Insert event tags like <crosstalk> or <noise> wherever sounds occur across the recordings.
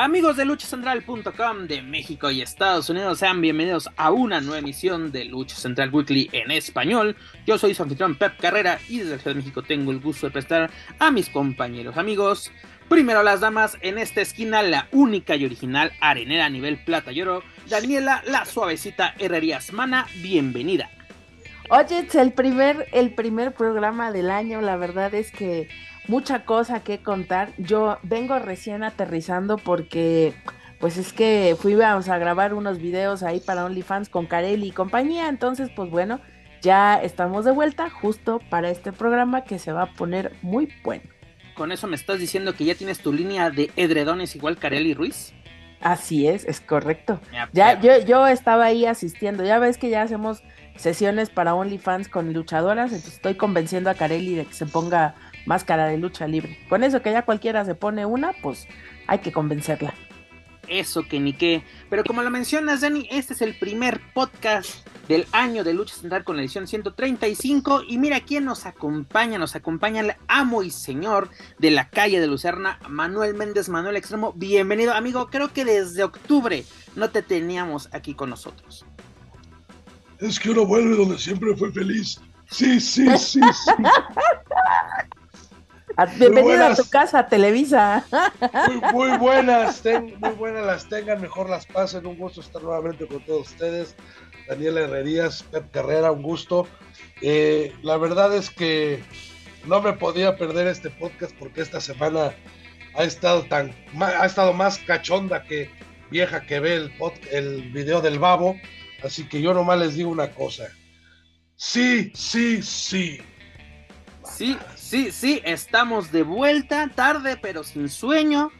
Amigos de luchacentral.com de México y Estados Unidos, sean bienvenidos a una nueva emisión de Lucha Central Weekly en español. Yo soy su anfitrión Pep Carrera y desde el Ciudad de México tengo el gusto de presentar a mis compañeros amigos. Primero las damas, en esta esquina la única y original arenera a nivel plata y oro, Daniela la suavecita Herrerías Mana, bienvenida. Oye, es el primer, el primer programa del año, la verdad es que mucha cosa que contar. Yo vengo recién aterrizando porque pues es que fuimos a grabar unos videos ahí para OnlyFans con Carelli y compañía, entonces pues bueno, ya estamos de vuelta justo para este programa que se va a poner muy bueno. Con eso me estás diciendo que ya tienes tu línea de edredones igual Carelli Ruiz. Así es, es correcto. Ya, yo, yo estaba ahí asistiendo, ya ves que ya hacemos sesiones para OnlyFans con luchadoras, entonces estoy convenciendo a Carelli de que se ponga máscara de lucha libre. Con eso que ya cualquiera se pone una, pues hay que convencerla. Eso que ni qué. Pero como lo mencionas, Dani, este es el primer podcast del año de Lucha Central con la edición 135. Y mira quién nos acompaña. Nos acompaña el amo y señor de la calle de Lucerna, Manuel Méndez, Manuel Extremo. Bienvenido, amigo. Creo que desde octubre no te teníamos aquí con nosotros. Es que uno vuelve donde siempre fue feliz. Sí, sí, sí, sí. <laughs> Bienvenido a tu casa, Televisa. Muy, buenas, muy buenas las tengan, mejor las pasen. Un gusto estar nuevamente con todos ustedes. Daniela Herrerías, Pep Carrera, un gusto. Eh, la verdad es que no me podía perder este podcast porque esta semana ha estado tan ha estado más cachonda que vieja que ve el, el video del babo. Así que yo nomás les digo una cosa. Sí, sí, sí. Sí, sí, sí, estamos de vuelta, tarde pero sin sueño.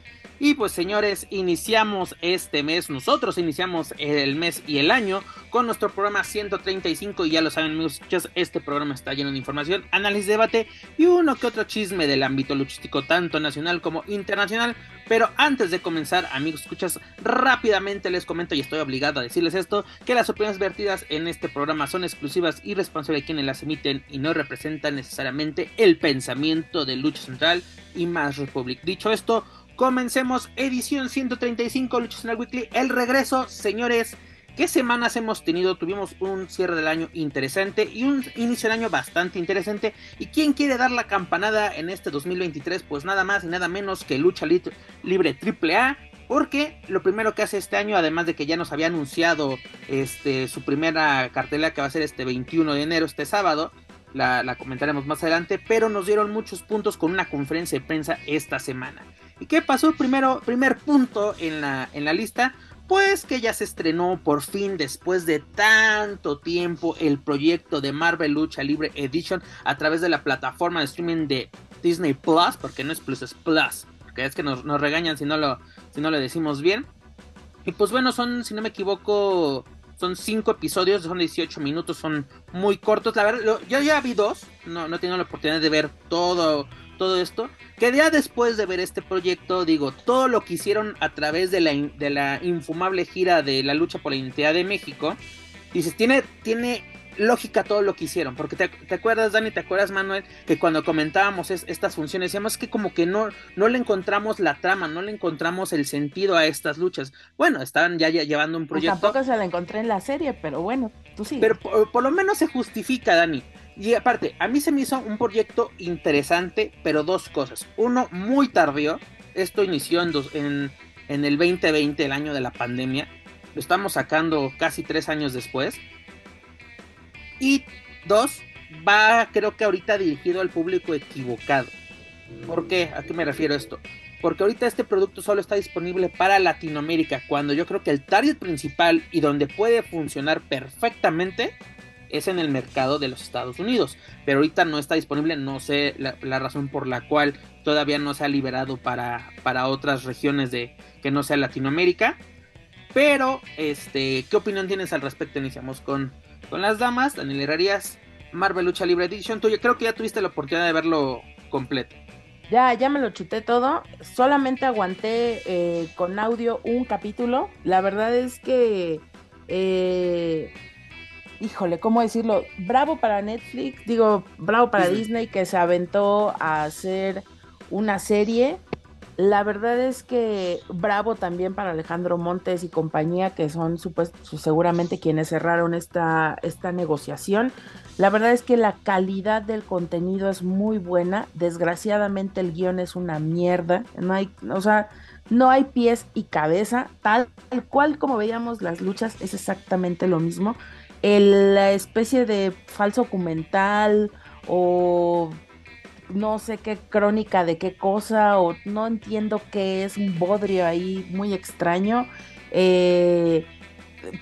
Y pues señores, iniciamos este mes, nosotros iniciamos el mes y el año con nuestro programa 135 y ya lo saben amigos, este programa está lleno de información, análisis, debate y uno que otro chisme del ámbito luchístico tanto nacional como internacional. Pero antes de comenzar, amigos, escuchas, rápidamente les comento y estoy obligado a decirles esto, que las opiniones vertidas en este programa son exclusivas y responsables de quienes las emiten y no representan necesariamente el pensamiento de Lucha Central y Más Republic. Dicho esto, Comencemos edición 135 Lucha Central Weekly. El regreso, señores. ¿Qué semanas hemos tenido? Tuvimos un cierre del año interesante y un inicio del año bastante interesante. ¿Y quién quiere dar la campanada en este 2023? Pues nada más y nada menos que Lucha Libre AAA. Porque lo primero que hace este año, además de que ya nos había anunciado este, su primera cartelera que va a ser este 21 de enero, este sábado, la, la, comentaremos más adelante, pero nos dieron muchos puntos con una conferencia de prensa esta semana. ¿Y qué pasó? Primero, primer punto en la, en la lista, pues que ya se estrenó por fin después de tanto tiempo el proyecto de Marvel Lucha Libre Edition a través de la plataforma de streaming de Disney Plus, porque no es Plus, es Plus, porque es que nos, regañan si no, lo, si no lo decimos bien. Y pues bueno, son, si no me equivoco, son 5 episodios, son 18 minutos, son muy cortos. La verdad, yo ya vi dos, no, no tengo la oportunidad de ver todo todo esto, que ya después de ver este proyecto, digo, todo lo que hicieron a través de la, de la infumable gira de la lucha por la identidad de México, dices, tiene, tiene lógica todo lo que hicieron, porque te, acuerdas, Dani, te acuerdas, Manuel, que cuando comentábamos estas funciones, decíamos que como que no, no le encontramos la trama, no le encontramos el sentido a estas luchas. Bueno, estaban ya, llevando un pues proyecto. tampoco se la encontré en la serie, pero bueno, tú sí. Pero por lo menos se justifica, Dani. Y aparte, a mí se me hizo un proyecto interesante, pero dos cosas. Uno, muy tardío. Esto inició en, el 2020, el año de la pandemia. Lo estamos sacando casi tres años después. Y dos, va creo que ahorita dirigido al público equivocado. ¿Por qué? ¿A qué me refiero esto? Porque ahorita este producto solo está disponible para Latinoamérica, cuando yo creo que el target principal y donde puede funcionar perfectamente es en el mercado de los Estados Unidos. Pero ahorita no está disponible, no sé la, razón por la cual todavía no se ha liberado para, para otras regiones de que no sea Latinoamérica. Pero, este, ¿qué opinión tienes al respecto? Iniciamos con, con las damas. Daniel Herrerías, Marvel Lucha Libre Edition. Tú yo creo que ya tuviste la oportunidad de verlo completo. Ya, ya me lo chuté todo. Solamente aguanté eh, con audio un capítulo. La verdad es que, eh, híjole, ¿cómo decirlo? Bravo para Netflix, digo, bravo para Disney, que se aventó a hacer una serie. La verdad es que bravo también para Alejandro Montes y compañía, que son seguramente quienes cerraron esta, esta negociación. La verdad es que la calidad del contenido es muy buena. Desgraciadamente el guion es una mierda. No hay, o sea, no hay pies y cabeza. Tal, cual como veíamos las luchas es exactamente lo mismo. La especie de falso documental o no sé qué crónica de qué cosa o no entiendo qué es un bodrio ahí muy extraño. Eh,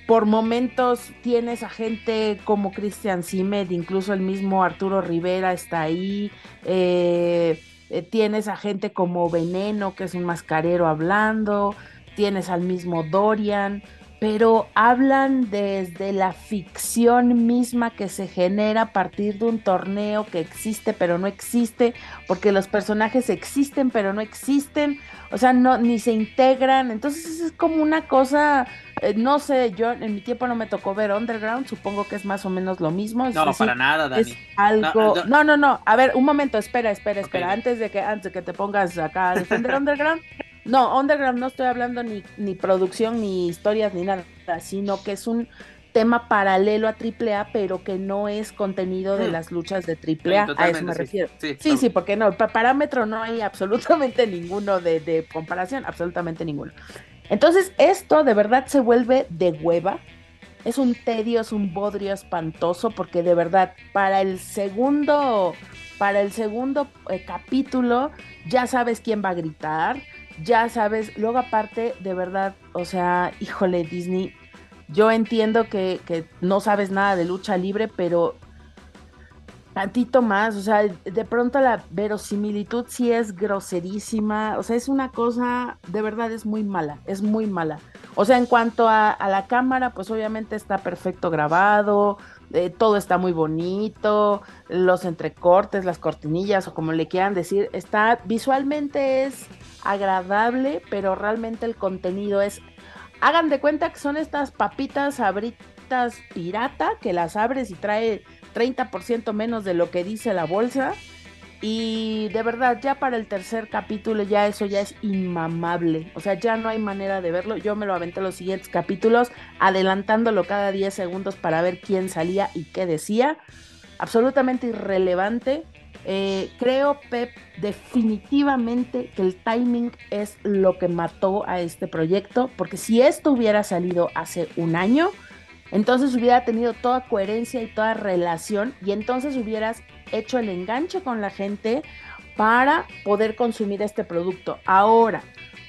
por momentos tienes a gente como Christian Simed, incluso el mismo Arturo Rivera está ahí. Eh, eh, tienes a gente como Veneno, que es un mascarero hablando. Tienes al mismo Dorian pero hablan desde la ficción misma que se genera a partir de un torneo que existe pero no existe, porque los personajes existen pero no existen, o sea, no ni se integran, entonces es como una cosa, eh, no sé, yo en mi tiempo no me tocó ver Underground, supongo que es más o menos lo mismo. No, para nada, Dani. Es algo, no, no, no, a ver, un momento, espera, espera, espera, antes de que antes de que te pongas acá a defender <laughs> Underground. No, Underground no estoy hablando ni, ni producción, ni historias, ni nada, sino que es un tema paralelo a AAA, pero que no es contenido de mm. las luchas de AAA, a eso me refiero. Sí, sí, porque no, parámetro no hay absolutamente <laughs> ninguno de, de, comparación, absolutamente ninguno. Entonces, esto de verdad se vuelve de hueva. Es un tedio, es un bodrio espantoso, porque de verdad, para el segundo, para el segundo eh, capítulo, ya sabes quién va a gritar ya sabes, luego aparte, de verdad, o sea, híjole, Disney, yo entiendo que, que no sabes nada de lucha libre, pero tantito más, o sea, de pronto la verosimilitud sí es groserísima, o sea, es una cosa, de verdad es muy mala, es muy mala. O sea, en cuanto a, a la cámara, pues obviamente está perfecto grabado, eh, todo está muy bonito, los entrecortes, las cortinillas o como le quieran decir, está visualmente es agradable, pero realmente el contenido es, hagan de cuenta que son estas papitas abritas pirata que las abres y trae 30% menos de lo que dice la bolsa y de verdad, ya para el tercer capítulo ya eso ya es inmamable. O sea, ya no hay manera de verlo. Yo me lo aventé los siguientes capítulos, adelantándolo cada 10 segundos para ver quién salía y qué decía. Absolutamente irrelevante. Eh, creo, Pep, definitivamente que el timing es lo que mató a este proyecto. Porque si esto hubiera salido hace un año, entonces hubiera tenido toda coherencia y toda relación y entonces hubieras hecho el enganche con la gente para poder consumir este producto. Ahora,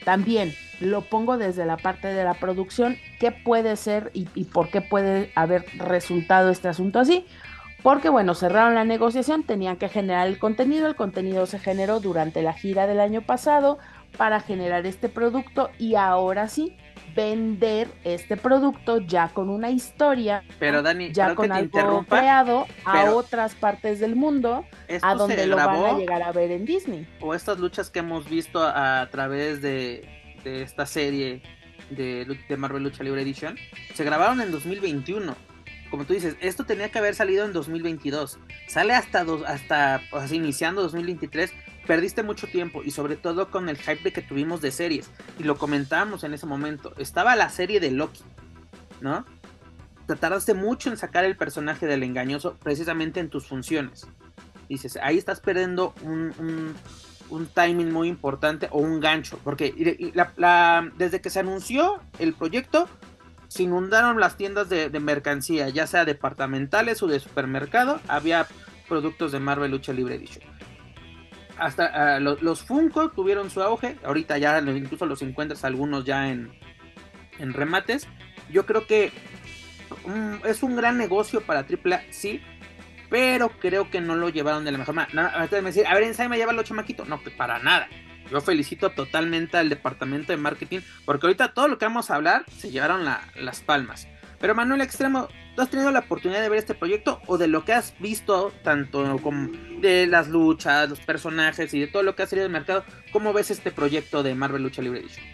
también lo pongo desde la parte de la producción, qué puede ser y, por qué puede haber resultado este asunto así. Porque bueno, cerraron la negociación, tenían que generar el contenido, el contenido se generó durante la gira del año pasado para generar este producto y ahora sí, vender este producto ya con una historia, pero Dani, ya con algo creado a otras partes del mundo, a donde lo van a llegar a ver en Disney. O estas luchas que hemos visto a, través de, esta serie de, de Marvel Lucha Libre Edition, se grabaron en 2021 como tú dices, esto tenía que haber salido en 2022. Sale hasta, dos, hasta iniciando 2023 perdiste mucho tiempo y sobre todo con el hype que tuvimos de series. Y lo comentábamos en ese momento. Estaba la serie de Loki, ¿no? Te mucho en sacar el personaje del engañoso precisamente en tus funciones. Dices, ahí estás perdiendo un, timing muy importante o un gancho. Porque desde que se anunció el proyecto, se inundaron las tiendas de, de mercancía, ya sea departamentales o de supermercado. Había productos de Marvel Lucha Libre Edition hasta ah, los, Funko tuvieron su auge. Ahorita ya incluso los encuentras algunos ya en, en remates. Yo creo que mm, es un gran negocio para AAA, sí. Pero creo que no lo llevaron de la mejor manera. a ver, en me lleva los chamaquito. No, para nada. Yo felicito totalmente al departamento de marketing. Porque ahorita todo lo que vamos a hablar se llevaron las palmas. Pero Manuel Extremo, ¿Tú has tenido la oportunidad de ver este proyecto o de lo que has visto, tanto como de las luchas, los personajes y de todo lo que ha salido del mercado? ¿Cómo ves este proyecto de Marvel Lucha Libre Edition?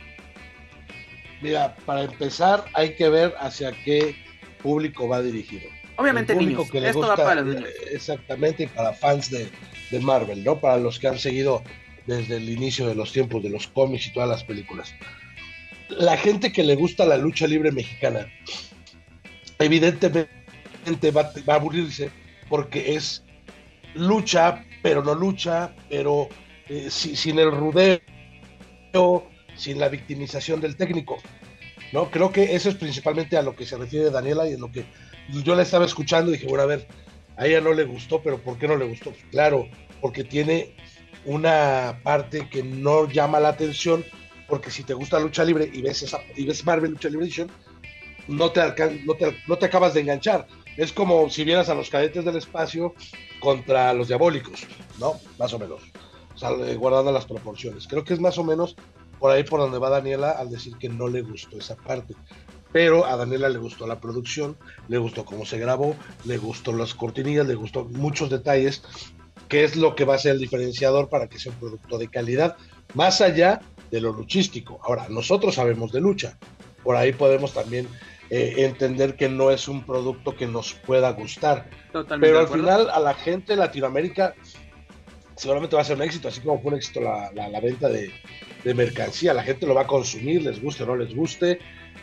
Mira, para empezar hay que ver hacia qué público va dirigido. Obviamente niños, que esto va para los niños. Exactamente, y para fans de, de Marvel, ¿no? Para los que han seguido desde el inicio de los tiempos de los cómics y todas las películas. La gente que le gusta la lucha libre mexicana evidentemente va, a aburrirse porque es lucha, pero no lucha, pero eh, sin el rudeo, sin la victimización del técnico. ¿no? Creo que eso es principalmente a lo que se refiere Daniela y en lo que yo la estaba escuchando y dije, bueno, a ver, a ella no le gustó, pero ¿por qué no le gustó? Claro, porque tiene una parte que no llama la atención, porque si te gusta lucha libre y ves, esa, y ves Marvel Lucha Libre no te, no te, no te acabas de enganchar. Es como si vieras a los cadetes del espacio contra los diabólicos, ¿no? Más o menos. O sea, eh, guardando las proporciones. Creo que es más o menos por ahí por donde va Daniela al decir que no le gustó esa parte. Pero a Daniela le gustó la producción, le gustó cómo se grabó, le gustó las cortinillas, le gustó muchos detalles, que es lo que va a ser el diferenciador para que sea un producto de calidad, más allá de lo luchístico. Ahora, nosotros sabemos de lucha, por ahí podemos también eh, entender que no es un producto que nos pueda gustar. Pero al final a la gente de Latinoamérica seguramente va a ser un éxito, así como fue un éxito la, venta de, mercancía. La gente lo va a consumir, les guste o no les guste.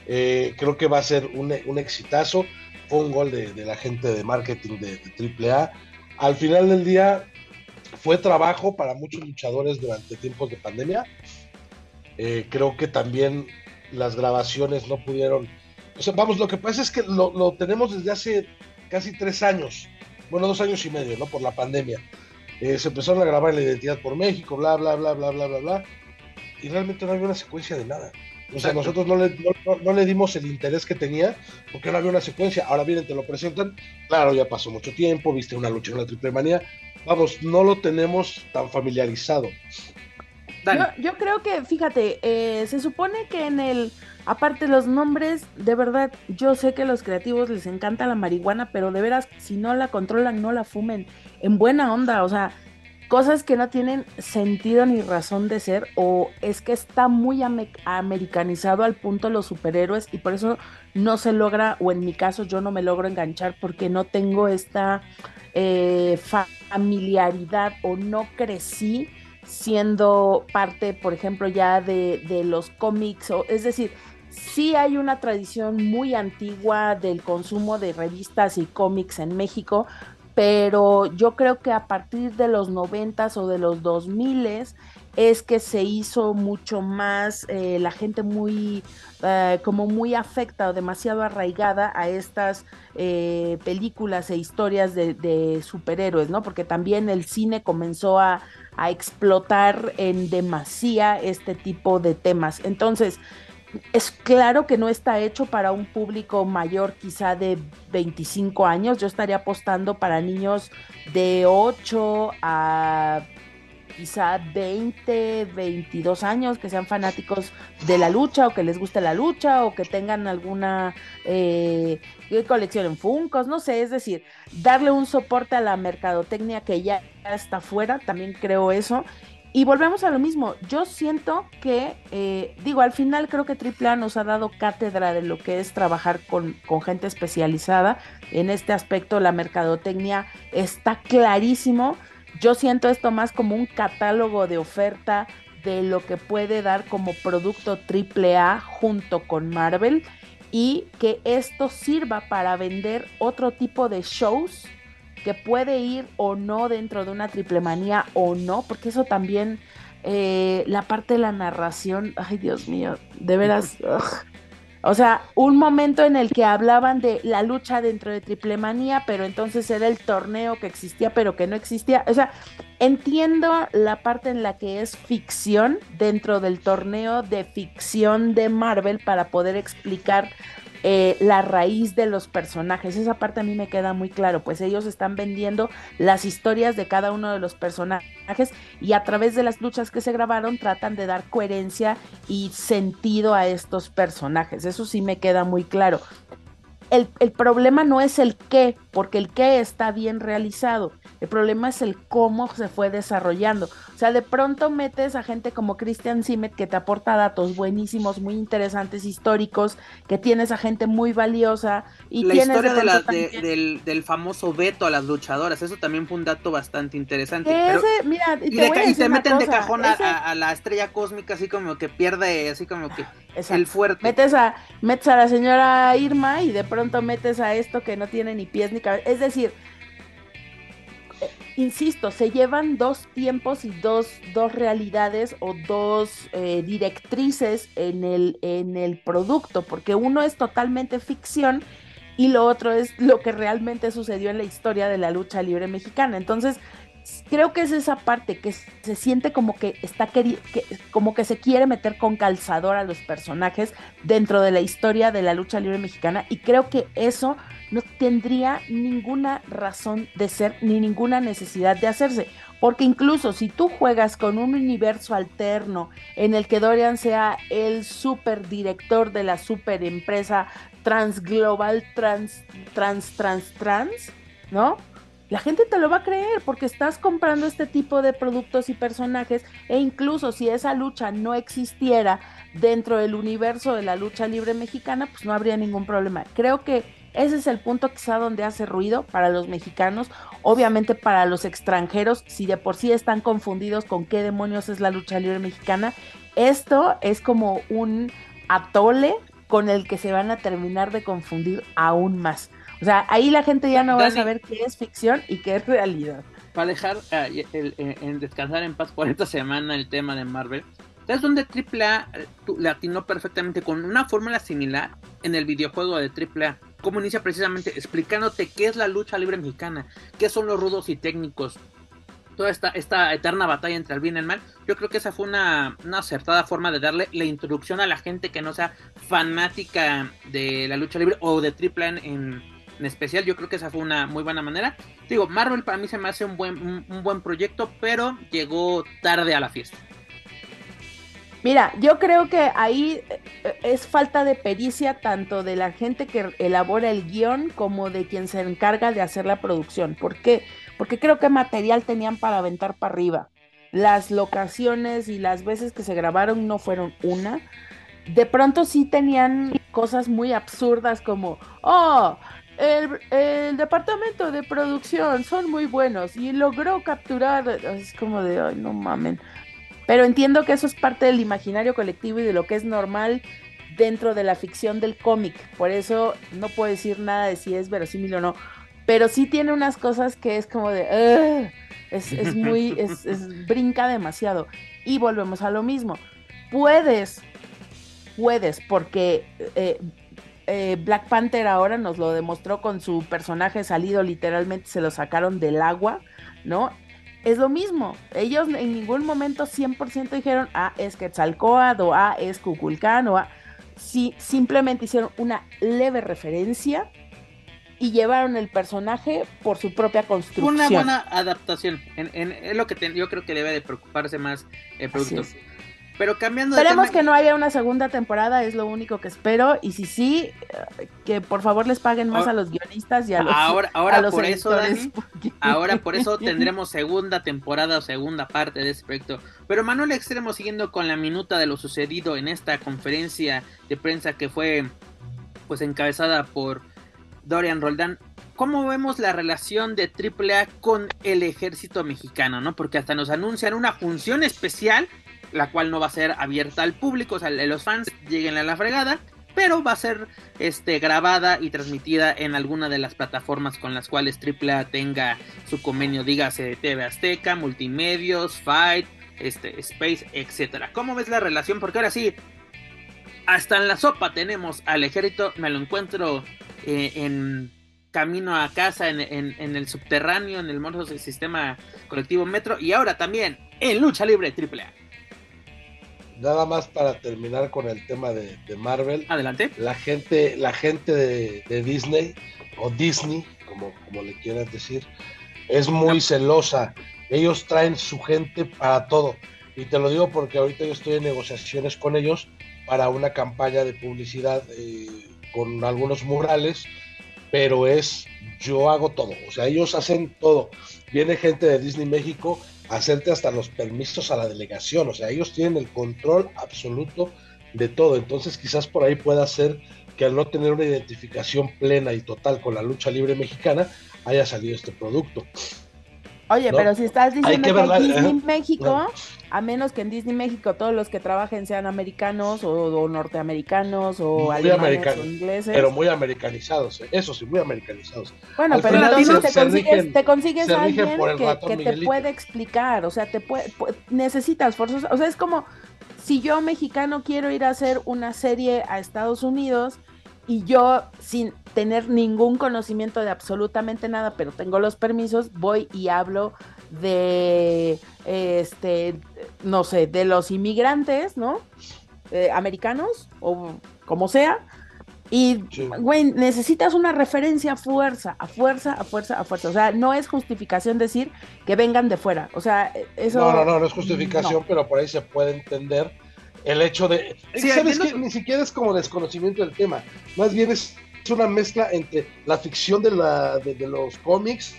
Eh, creo que va a ser un, un exitazo. Fue un gol de, la gente de marketing de, AAA. Al final del día fue trabajo para muchos luchadores durante tiempos de pandemia. Eh, creo que también las grabaciones no pudieron vamos, lo que pasa es que lo, tenemos desde hace casi tres años, bueno, dos años y medio, ¿no? Por la pandemia. Eh, se empezaron a grabar la identidad por México, bla, bla, bla, bla, bla, bla, bla. Y realmente no había una secuencia de nada. O sea, nosotros no le, no, le, dimos el interés que tenía porque no había una secuencia. Ahora vienen, te lo presentan. Claro, ya pasó mucho tiempo, viste una lucha en la triple manía. Vamos, no lo tenemos tan familiarizado. Yo, creo que, fíjate, eh, se supone que en el Aparte los nombres, de verdad, yo sé que a los creativos les encanta la marihuana, pero de veras, si no la controlan, no la fumen. En buena onda, o sea, cosas que no tienen sentido ni razón de ser, o es que está muy americanizado al punto los superhéroes y por eso no se logra, o en mi caso yo no me logro enganchar porque no tengo esta eh, familiaridad o no crecí siendo parte, por ejemplo, ya de, de los cómics, o es decir, sí hay una tradición muy antigua del consumo de revistas y cómics en México, pero yo creo que a partir de los noventas o de los dos miles es que se hizo mucho más eh, la gente muy eh, como muy afecta o demasiado arraigada a estas eh, películas e historias de, de, superhéroes, ¿no? Porque también el cine comenzó a, a explotar en demasía este tipo de temas. Entonces, es claro que no está hecho para un público mayor quizá de 25 años. Yo estaría apostando para niños de 8 a quizá 20, 22 años, que sean fanáticos de la lucha o que les guste la lucha o que tengan alguna eh, colección en Funcos, no sé, es decir, darle un soporte a la mercadotecnia que ya está fuera, también creo eso, y volvemos a lo mismo, yo siento que, eh, digo, al final creo que AAA nos ha dado cátedra de lo que es trabajar con, con, gente especializada. En este aspecto la mercadotecnia está clarísimo. Yo siento esto más como un catálogo de oferta de lo que puede dar como producto AAA junto con Marvel y que esto sirva para vender otro tipo de shows que puede ir o no dentro de una triple manía o no, porque eso también, eh, la parte de la narración, ay Dios mío, de veras, o sea, un momento en el que hablaban de la lucha dentro de triple manía, pero entonces era el torneo que existía, pero que no existía, o sea, entiendo la parte en la que es ficción dentro del torneo de ficción de Marvel para poder explicar eh, la raíz de los personajes. Esa parte a mí me queda muy claro, pues ellos están vendiendo las historias de cada uno de los personajes y a través de las luchas que se grabaron tratan de dar coherencia y sentido a estos personajes. Eso sí me queda muy claro. el, el, problema no es el qué, porque el qué está bien realizado. El problema es el cómo se fue desarrollando. O sea, de pronto metes a gente como Christian Simet que te aporta datos buenísimos, muy interesantes, históricos, que tienes a gente muy valiosa. Y la tienes historia de del, del, famoso veto a las luchadoras, eso también fue un dato bastante interesante. Ese, mira, y, te, meten de cajón a, la estrella cósmica, así como que pierde, así como que el fuerte. Metes a, metes a la señora Irma y de pronto metes a esto que no tiene ni pies ni Es decir, eh, insisto, se llevan dos tiempos y dos, dos realidades o dos eh, directrices en el, en el producto, porque uno es totalmente ficción y lo otro es lo que realmente sucedió en la historia de la lucha libre mexicana. Entonces, creo que es esa parte que se siente como que está como que se quiere meter con calzador a los personajes dentro de la historia de la lucha libre mexicana y creo que eso no tendría ninguna razón de ser ni ninguna necesidad de hacerse. Porque incluso si tú juegas con un universo alterno en el que Dorian sea el super director de la super empresa transglobal trans, trans, trans, trans, ¿no? la gente te lo va a creer porque estás comprando este tipo de productos y personajes e incluso si esa lucha no existiera dentro del universo de la lucha libre mexicana, pues no habría ningún problema. Creo que ese es el punto quizá donde hace ruido para los mexicanos, obviamente para los extranjeros, si de por sí están confundidos con qué demonios es la lucha libre mexicana, esto es como un atole con el que se van a terminar de confundir aún más. O sea, ahí la gente ya no va a saber qué es ficción y qué es realidad. Para dejar eh, en descansar en paz por esta semana el tema de Marvel, ¿sabes dónde AAA eh, le atinó perfectamente con una fórmula similar en el videojuego de AAA? Cómo inicia precisamente explicándote qué es la lucha libre mexicana, qué son los rudos y técnicos, toda esta, esta eterna batalla entre el bien y el mal, yo creo que esa fue una, una, acertada forma de darle la introducción a la gente que no sea fanática de la lucha libre o de AAA en, en especial. Yo creo que esa fue una muy buena manera. Digo, Marvel para mí se me hace un buen, un, buen proyecto, pero llegó tarde a la fiesta. Mira, yo creo que ahí eh, es falta de pericia tanto de la gente que elabora el guion como de quien se encarga de hacer la producción. ¿Por qué? Porque creo que material tenían para aventar para arriba. Las locaciones y las veces que se grabaron no fueron una. De pronto sí tenían cosas muy absurdas como, oh, el, departamento de producción son muy buenos y logró capturar, es como de, ay, no mamen. Pero entiendo que eso es parte del imaginario colectivo y de lo que es normal dentro de la ficción del cómic. Por eso no puedo decir nada de si es verosímil o no. Pero sí tiene unas cosas que es como de, es, es, muy, <laughs> es, es, brinca demasiado. Y volvemos a lo mismo. Puedes, puedes, porque eh, eh, Black Panther ahora nos lo demostró con su personaje salido, literalmente se lo sacaron del agua, ¿no? Es lo mismo, ellos en ningún momento 100% dijeron, ah, es Quetzalcoatl o ah, es Kukulcán o ah, sí, simplemente hicieron una leve referencia y llevaron el personaje por su propia construcción. Una buena adaptación, en, lo que yo creo que debe de preocuparse más el producto. Pero cambiando de Esperemos que no haya una segunda temporada, es lo único que espero. Y si sí, eh, que por favor les paguen más a los guionistas y a los Ahora, ahora por eso, Dani, ahora por eso tendremos segunda temporada o segunda parte de este proyecto. Pero Manuel Extremo, siguiendo con la minuta de lo sucedido en esta conferencia de prensa que fue pues encabezada por Dorian Roldán. ¿Cómo vemos la relación de AAA con el ejército mexicano? ¿no? Porque hasta nos anuncian una función especial la cual no va a ser abierta al público, o sea, los fans lleguen a la fregada, pero va a ser este, grabada y transmitida en alguna de las plataformas con las cuales AAA tenga su convenio, dígase TV Azteca, Multimedios, Fight, este, Space, etcétera. ¿Cómo ves la relación? Porque ahora sí, hasta en la sopa tenemos al ejército, me lo encuentro eh, en camino a casa, en, el subterráneo, en el morso sistema colectivo Metro, y ahora también en lucha libre AAA nada más para terminar con el tema de, Marvel. Adelante. La gente, la gente de, Disney, o Disney, como, como le quieras decir, es muy celosa. Ellos traen su gente para todo. Y te lo digo porque ahorita yo estoy en negociaciones con ellos para una campaña de publicidad eh, con algunos murales, pero es yo hago todo, o sea, ellos hacen todo. Viene gente de Disney México hacerte hasta los permisos a la delegación, o sea, ellos tienen el control absoluto de todo, entonces quizás por ahí pueda ser que al no tener una identificación plena y total con la lucha libre mexicana, haya salido este producto. Oye, pero si estás diciendo que, en Disney México, a menos que en Disney México todos los que trabajen sean americanos o, norteamericanos o alemanes o ingleses. Pero muy americanizados, ¿eh? eso sí, muy americanizados. Bueno, pero entonces te consigues, te consigues alguien que, te puede explicar, o sea, te puede, necesitas forzos, o sea, es como si yo mexicano quiero ir a hacer una serie a Estados Unidos y yo sin tener ningún conocimiento de absolutamente nada, pero tengo los permisos, voy y hablo de, este, no sé, de los inmigrantes, ¿no? Eh, americanos o como sea. Y, güey, necesitas una referencia a fuerza, a fuerza, a fuerza, a fuerza. O sea, no es justificación decir que vengan de fuera. O sea, eso... No, no, no, no es justificación, pero por ahí se puede entender el hecho de... ¿Sabes que Ni siquiera es como desconocimiento del tema, más bien es, una mezcla entre la ficción de, la, de, los cómics,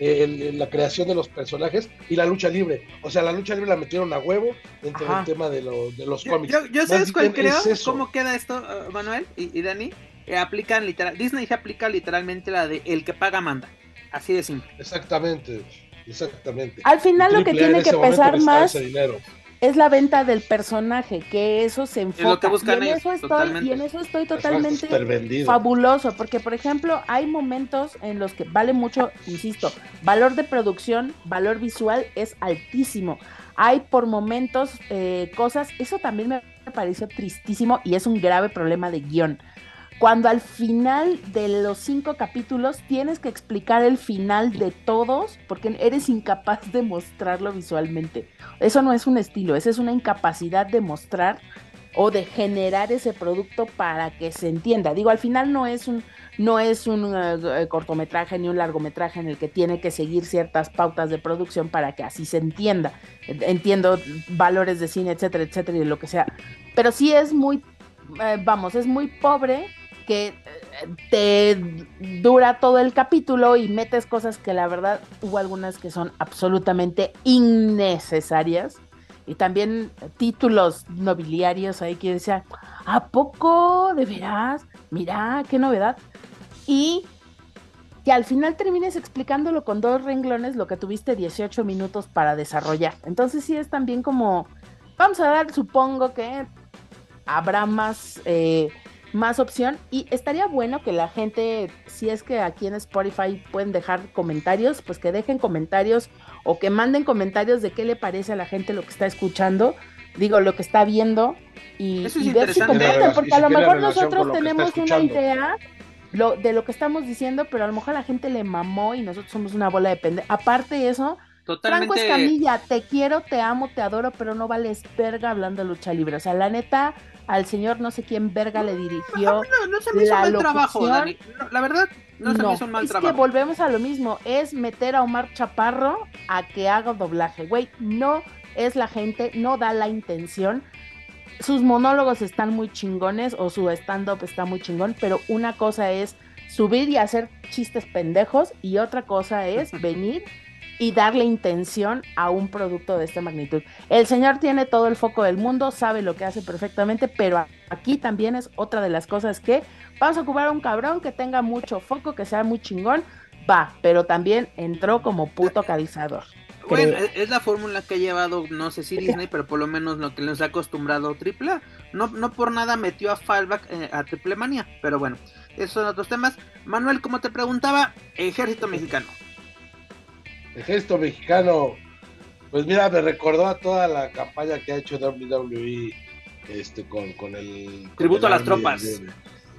la creación de los personajes y la lucha libre. O sea, la lucha libre la metieron a huevo dentro del tema de, los cómics. Yo, yo, sabes cuál creo, cómo queda esto, uh, Manuel y, Dani. Eh, aplican literal, Disney aplica literalmente la de el que paga manda. Así de simple. Exactamente, exactamente. Al final lo que tiene que pesar más es la venta del personaje, que eso se enfoca. y, en eso estoy, y en eso estoy totalmente fabuloso, porque por ejemplo hay momentos en los que vale mucho, insisto, valor de producción, valor visual es altísimo. Hay por momentos eh, cosas, eso también me pareció tristísimo y es un grave problema de guion cuando al final de los cinco capítulos tienes que explicar el final de todos porque eres incapaz de mostrarlo visualmente. Eso no es un estilo, esa es una incapacidad de mostrar o de generar ese producto para que se entienda. Digo, al final no es un no es un eh, cortometraje ni un largometraje en el que tiene que seguir ciertas pautas de producción para que así se entienda. Entiendo valores de cine, etcétera, etcétera, y lo que sea. Pero sí es muy, eh, vamos, es muy pobre que eh, te dura todo el capítulo y metes cosas que la verdad hubo algunas que son absolutamente innecesarias. Y también títulos nobiliarios ahí que decía, ¿a poco? ¿De veras? Mira, qué novedad. Y que al final termines explicándolo con dos renglones lo que tuviste 18 minutos para desarrollar. Entonces sí es también como, vamos a dar, supongo que habrá más eh, más opción y estaría bueno que la gente, si es que aquí en Spotify pueden dejar comentarios, pues que dejen comentarios o que manden comentarios de qué le parece a la gente lo que está escuchando, digo, lo que está viendo y, ver si comentan, porque a lo mejor nosotros tenemos una idea lo, de lo que estamos diciendo, pero a lo mejor a la gente le mamó y nosotros somos una bola de pende. Aparte de eso, Totalmente... Franco Escamilla, te quiero, te amo, te adoro, pero no vales verga hablando de lucha libre. O sea, la neta, al señor no sé quién verga le dirigió. No, no, se me hizo mal trabajo, Dani. la verdad, no, se me hizo mal trabajo. Es que volvemos a lo mismo, es meter a Omar Chaparro a que haga doblaje. Güey, no es la gente, no da la intención. Sus monólogos están muy chingones o su stand-up está muy chingón, pero una cosa es subir y hacer chistes pendejos y otra cosa es <laughs> venir y darle intención a un producto de esta magnitud. El señor tiene todo el foco del mundo, sabe lo que hace perfectamente, pero aquí también es otra de las cosas que vamos a ocupar a un cabrón que tenga mucho foco, que sea muy chingón, va, pero también entró como puto calizador. Bueno, es la fórmula que ha llevado, no sé si Disney, pero por lo menos lo que nos ha acostumbrado AAA. No, no por nada metió a Fallback eh, a Triple Manía, pero bueno, esos son otros temas. Manuel, como te preguntaba, Ejército Mexicano ejército mexicano, pues mira, me recordó a toda la campaña que ha hecho WWE este, con, con el... Tributo a las tropas.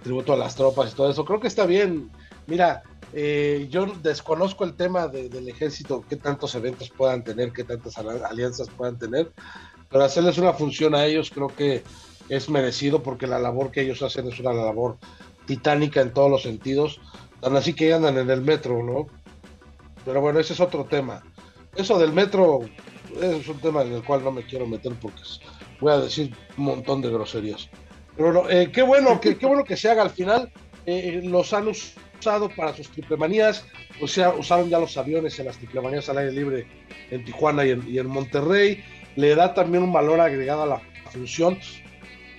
tributo a las tropas y todo eso. Creo que está bien. Mira, eh, yo desconozco el tema del ejército, qué tantos eventos puedan tener, qué tantas alianzas puedan tener, pero hacerles una función a ellos creo que es merecido porque la labor que ellos hacen es una labor titánica en todos los sentidos, tan así que andan en el metro, ¿no? Pero bueno, ese es otro tema. Eso del metro es un tema en el cual no me quiero meter porque voy a decir un montón de groserías. Pero eh, qué bueno que qué bueno que se haga al final. Eh, los han usado para sus triplemanías, o sea, usaron ya los aviones en las triplemanías al aire libre en Tijuana y en, y en Monterrey. Le da también un valor agregado a la función.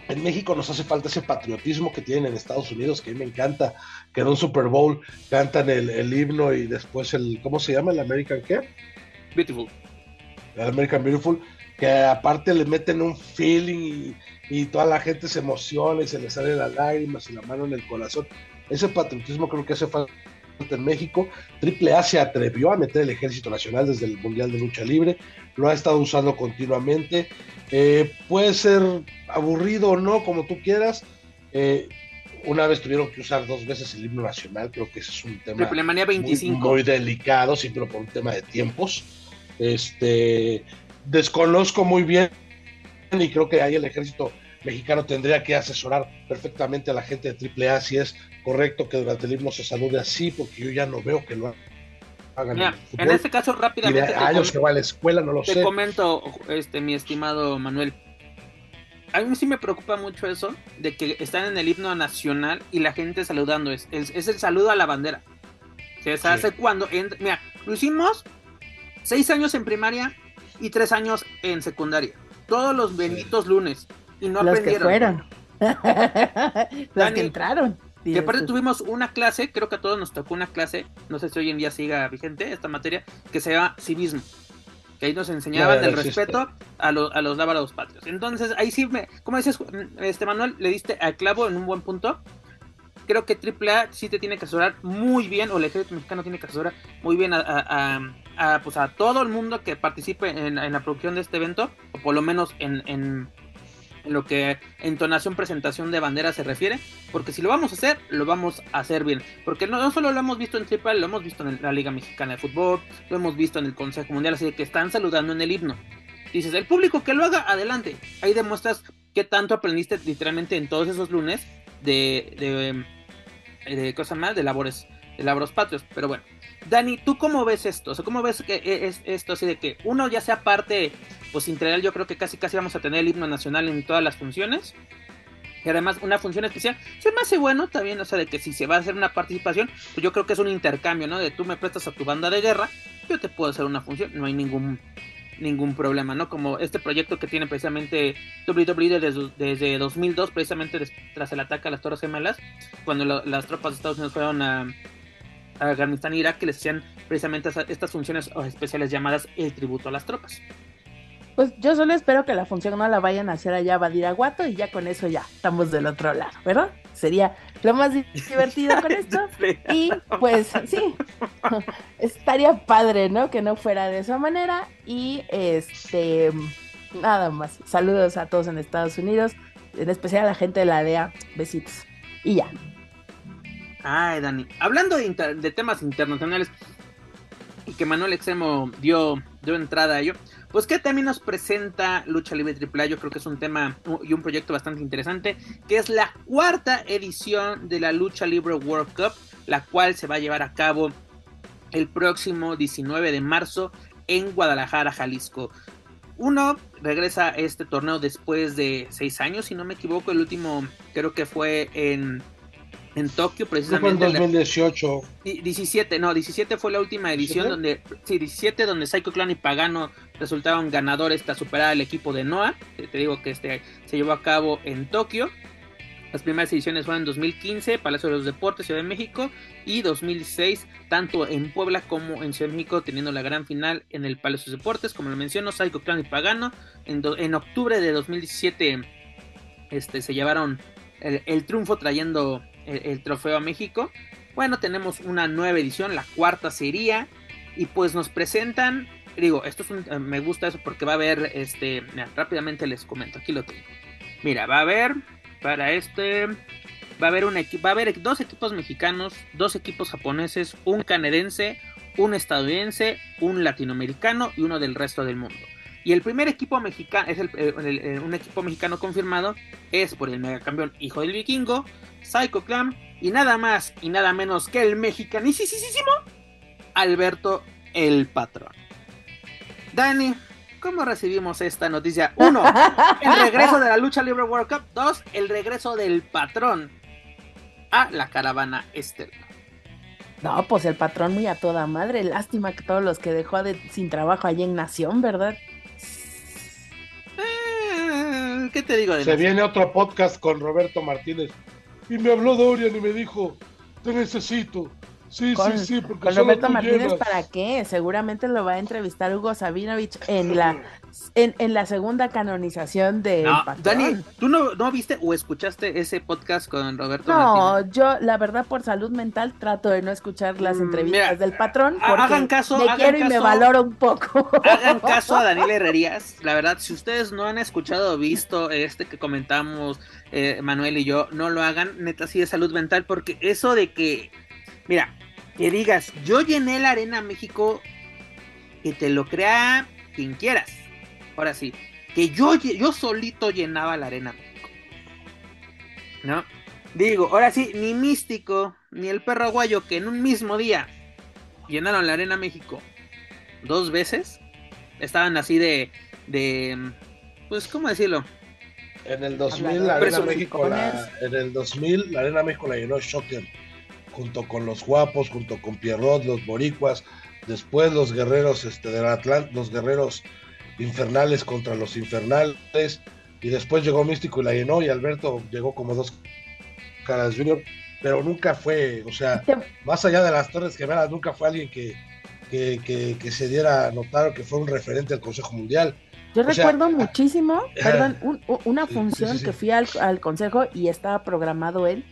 En México nos hace falta ese patriotismo que tienen en Estados Unidos, que a mí me encanta, que en un Super Bowl cantan el, el himno y después el, ¿cómo se llama? ¿El American qué? Beautiful. El American Beautiful, que aparte le meten un feeling y, y toda la gente se emociona y se le salen las lágrimas y la mano en el corazón. Ese patriotismo creo que hace falta en México. Triple A se atrevió a meter el Ejército Nacional desde el Mundial de Lucha Libre, lo ha estado usando continuamente. Eh, puede ser aburrido o no, como tú quieras. Eh, una vez tuvieron que usar dos veces el himno nacional, creo que ese es un tema Triple Manía 25. Muy, muy delicado, sí, pero por un tema de tiempos. Este, desconozco muy bien y creo que ahí el ejército mexicano tendría que asesorar perfectamente a la gente de AAA si es correcto que durante el himno se salude así, porque yo ya no veo que lo hagan. Mira, en, en este caso, y de rápidamente. te años que va a la escuela, no lo Te sé. comento, este, mi estimado Manuel. A mí sí me preocupa mucho eso, de que están en el himno nacional y la gente saludando. Es, es, es el saludo a la bandera. Se Sí. hace cuando entra. Mira, lo hicimos seis años en primaria y tres años en secundaria. Todos los benditos lunes. Y no los que aprendieron. fueron. <laughs> los Dani, que entraron. Y aparte tuvimos una clase, creo que a todos nos tocó una clase, no sé si hoy en día siga vigente esta materia, que se llama civismo. Que ahí nos enseñaban el respeto a, los a los lábaros patrios. Entonces, ahí sí, me, como dices, este Manuel, le diste al clavo en un buen punto. Creo que AAA sí te tiene que asesorar muy bien, o el ejército mexicano tiene que asesorar muy bien a, a- a- a, pues a todo el mundo que participe en, en la producción de este evento, o por lo menos en, en- en lo que entonación, presentación de bandera se refiere, porque si lo vamos a hacer, lo vamos a hacer bien. Porque no, solo lo hemos visto en AAA, lo hemos visto en la Liga Mexicana de Fútbol, lo hemos visto en el Consejo Mundial, así que están saludando en el himno. Dices, el público que lo haga, adelante. Ahí demuestras qué tanto aprendiste literalmente en todos esos lunes de, de, de cosas más, de labores, de labores patrios. Pero bueno, Dani, ¿tú cómo ves esto? O sea, ¿cómo ves que es esto así de que uno ya sea parte, pues integral, yo creo que casi casi vamos a tener el himno nacional en todas las funciones? Y además una función especial, se me hace bueno también, o sea, de que si se va a hacer una participación, pues yo creo que es un intercambio, ¿no? De tú me prestas a tu banda de guerra, yo te puedo hacer una función, no hay ningún ningún problema, ¿no? Como este proyecto que tiene precisamente WWE desde, desde 2002, precisamente tras el ataque a las Torres Gemelas, cuando las tropas de Estados Unidos fueron a Afganistán e Irak, que les hacían precisamente estas funciones especiales llamadas el tributo a las tropas. Pues yo solo espero que la función no la vayan a hacer allá a Badiraguato y ya con eso ya estamos del otro lado, ¿verdad? Sería lo más di- <laughs> divertido con esto. Y pues sí, <laughs> estaría padre, ¿no? Que no fuera de esa manera. Y este, nada más. Saludos a todos en Estados Unidos, en especial a la gente de la DEA. Besitos. Y ya. Ay, Dani. Hablando de, temas internacionales y que Manuel Extremo dio, dio entrada a ello, pues que también nos presenta Lucha Libre AAA. Yo creo que es un tema y un proyecto bastante interesante, que es la cuarta edición de la Lucha Libre World Cup, la cual se va a llevar a cabo el próximo 19 de marzo en Guadalajara, Jalisco. Uno regresa a este torneo después de seis años, si no me equivoco. El último creo que fue en, en Tokio, precisamente. en la- 2018. Di- 17, no, 17 fue la última edición ¿17? donde, sí, 17 donde Psycho Clan y Pagano resultaron ganadores tras superar al equipo de Noah. Te, te digo que este se llevó a cabo en Tokio. Las primeras ediciones fueron en 2015, Palacio de los Deportes, Ciudad de México, y 2006, tanto en Puebla como en Ciudad de México, teniendo la gran final en el Palacio de los Deportes, como lo menciono, Psycho Clan y Pagano. En, do- en octubre de 2017 este, se llevaron el, el triunfo trayendo el, trofeo a México. Bueno, tenemos una nueva edición, la cuarta sería, y pues nos presentan, digo, esto es un, eh, me gusta eso porque va a haber, este, mira, rápidamente les comento, aquí lo tengo. Mira, va a haber para este, va a haber un va a haber dos equipos mexicanos, dos equipos japoneses, un canadiense, un estadounidense, un latinoamericano y uno del resto del mundo. Y el primer equipo mexicano, es eh, el- un equipo mexicano confirmado, es por el megacampeón Hijo del Vikingo, Psycho Clan y nada más y nada menos que el mexicanísimo Alberto el Patrón. Dani, ¿cómo recibimos esta noticia? Uno, <laughs> el regreso de la lucha libre World Cup. Dos, el regreso del patrón a la caravana estelar. No, pues el patrón muy a toda madre. Lástima que todos los que dejó de, sin trabajo allí en Nación, ¿verdad? Eh, ¿Qué te digo de Se Nación? viene otro podcast con Roberto Martínez. Y me habló Dorian y me dijo, te necesito. Sí, Con, sí, sí, porque con solo Roberto tú Martínez, llenas". ¿para qué? Seguramente lo va a entrevistar Hugo Sabinovich en la, en, en la segunda canonización de No, Patrón. Dani, ¿tú no, no viste o escuchaste ese podcast con Roberto No, Martínez? yo la verdad por salud mental trato de no escuchar las Mm, entrevistas mira, del patrón porque hagan caso, me hagan quiero y me valoro un poco. Hagan caso a Daniel <laughs> Herrerías. La verdad, si ustedes no han escuchado o visto este que comentamos eh, Manuel y yo, no lo hagan, neta, sí de salud mental, porque eso de que, mira, que digas, yo llené la Arena México, que te lo crea quien quieras. Ahora sí, que yo, yo solito llenaba la Arena México. ¿No? Digo, ahora sí, ni Místico, ni el perro aguayo, que en un mismo día llenaron la Arena México dos veces. Estaban así de, de, pues, ¿cómo decirlo? En el 2000 Hablando la Arena México, la, en el 2000 la Arena México la llenó Shocker, junto con los guapos, junto con Pierrot, los boricuas, después los guerreros este, del Atlántico, los guerreros infernales contra los infernales, y después llegó Místico y la llenó, y Alberto llegó como dos caras junior, pero nunca fue, o sea, más allá de las Torres Gemelas, nunca fue alguien que, que, que- que se diera a notar o que fue un referente al Consejo Mundial. Yo O recuerdo ah, muchísimo, perdón, <laughs> un- una función sí, sí, sí. que fui al, al consejo y estaba programado él.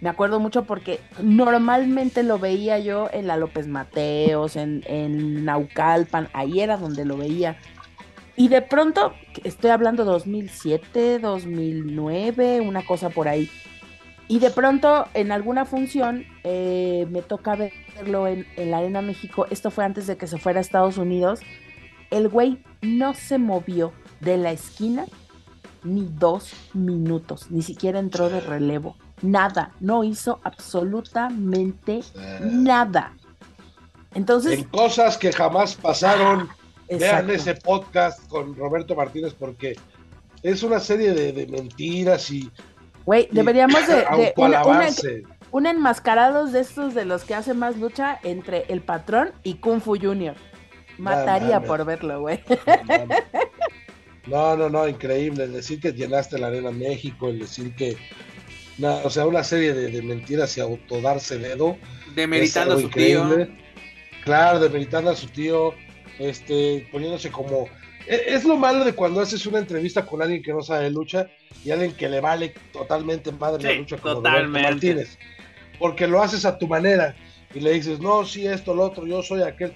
Me acuerdo mucho porque normalmente lo veía yo en la López Mateos, en, en Naucalpan, ahí era donde lo veía. Y de pronto, estoy hablando 2007, 2009, una cosa por ahí. Y de pronto, en alguna función, eh, me toca verlo en, en la Arena México. Esto fue antes de que se fuera a Estados Unidos. El güey no se movió de la esquina ni dos minutos. Ni siquiera entró de relevo. Nada. No hizo absolutamente Eh, nada. Entonces, en cosas que jamás pasaron. Vean exacto. ese podcast con Roberto Martínez porque es una serie de, de mentiras y, güey, deberíamos de, de una- una- autoalabarse. un enmascarados de estos de los que hace más lucha entre el patrón y Kung Fu Junior. Mataría por verlo, güey. No, no, no, increíble. El decir que llenaste la Arena México, el decir que. O sea, una serie de, de mentiras y autodarse dedo. Demeritando a su tío. Claro, demeritando a su tío, este, poniéndose como. e- Es lo malo de cuando haces una entrevista con alguien que no sabe lucha y alguien que le vale totalmente madre la lucha como totalmente. Roberto Martínez. Porque lo haces a tu manera y le dices, no, sí, esto, lo otro, yo soy aquel.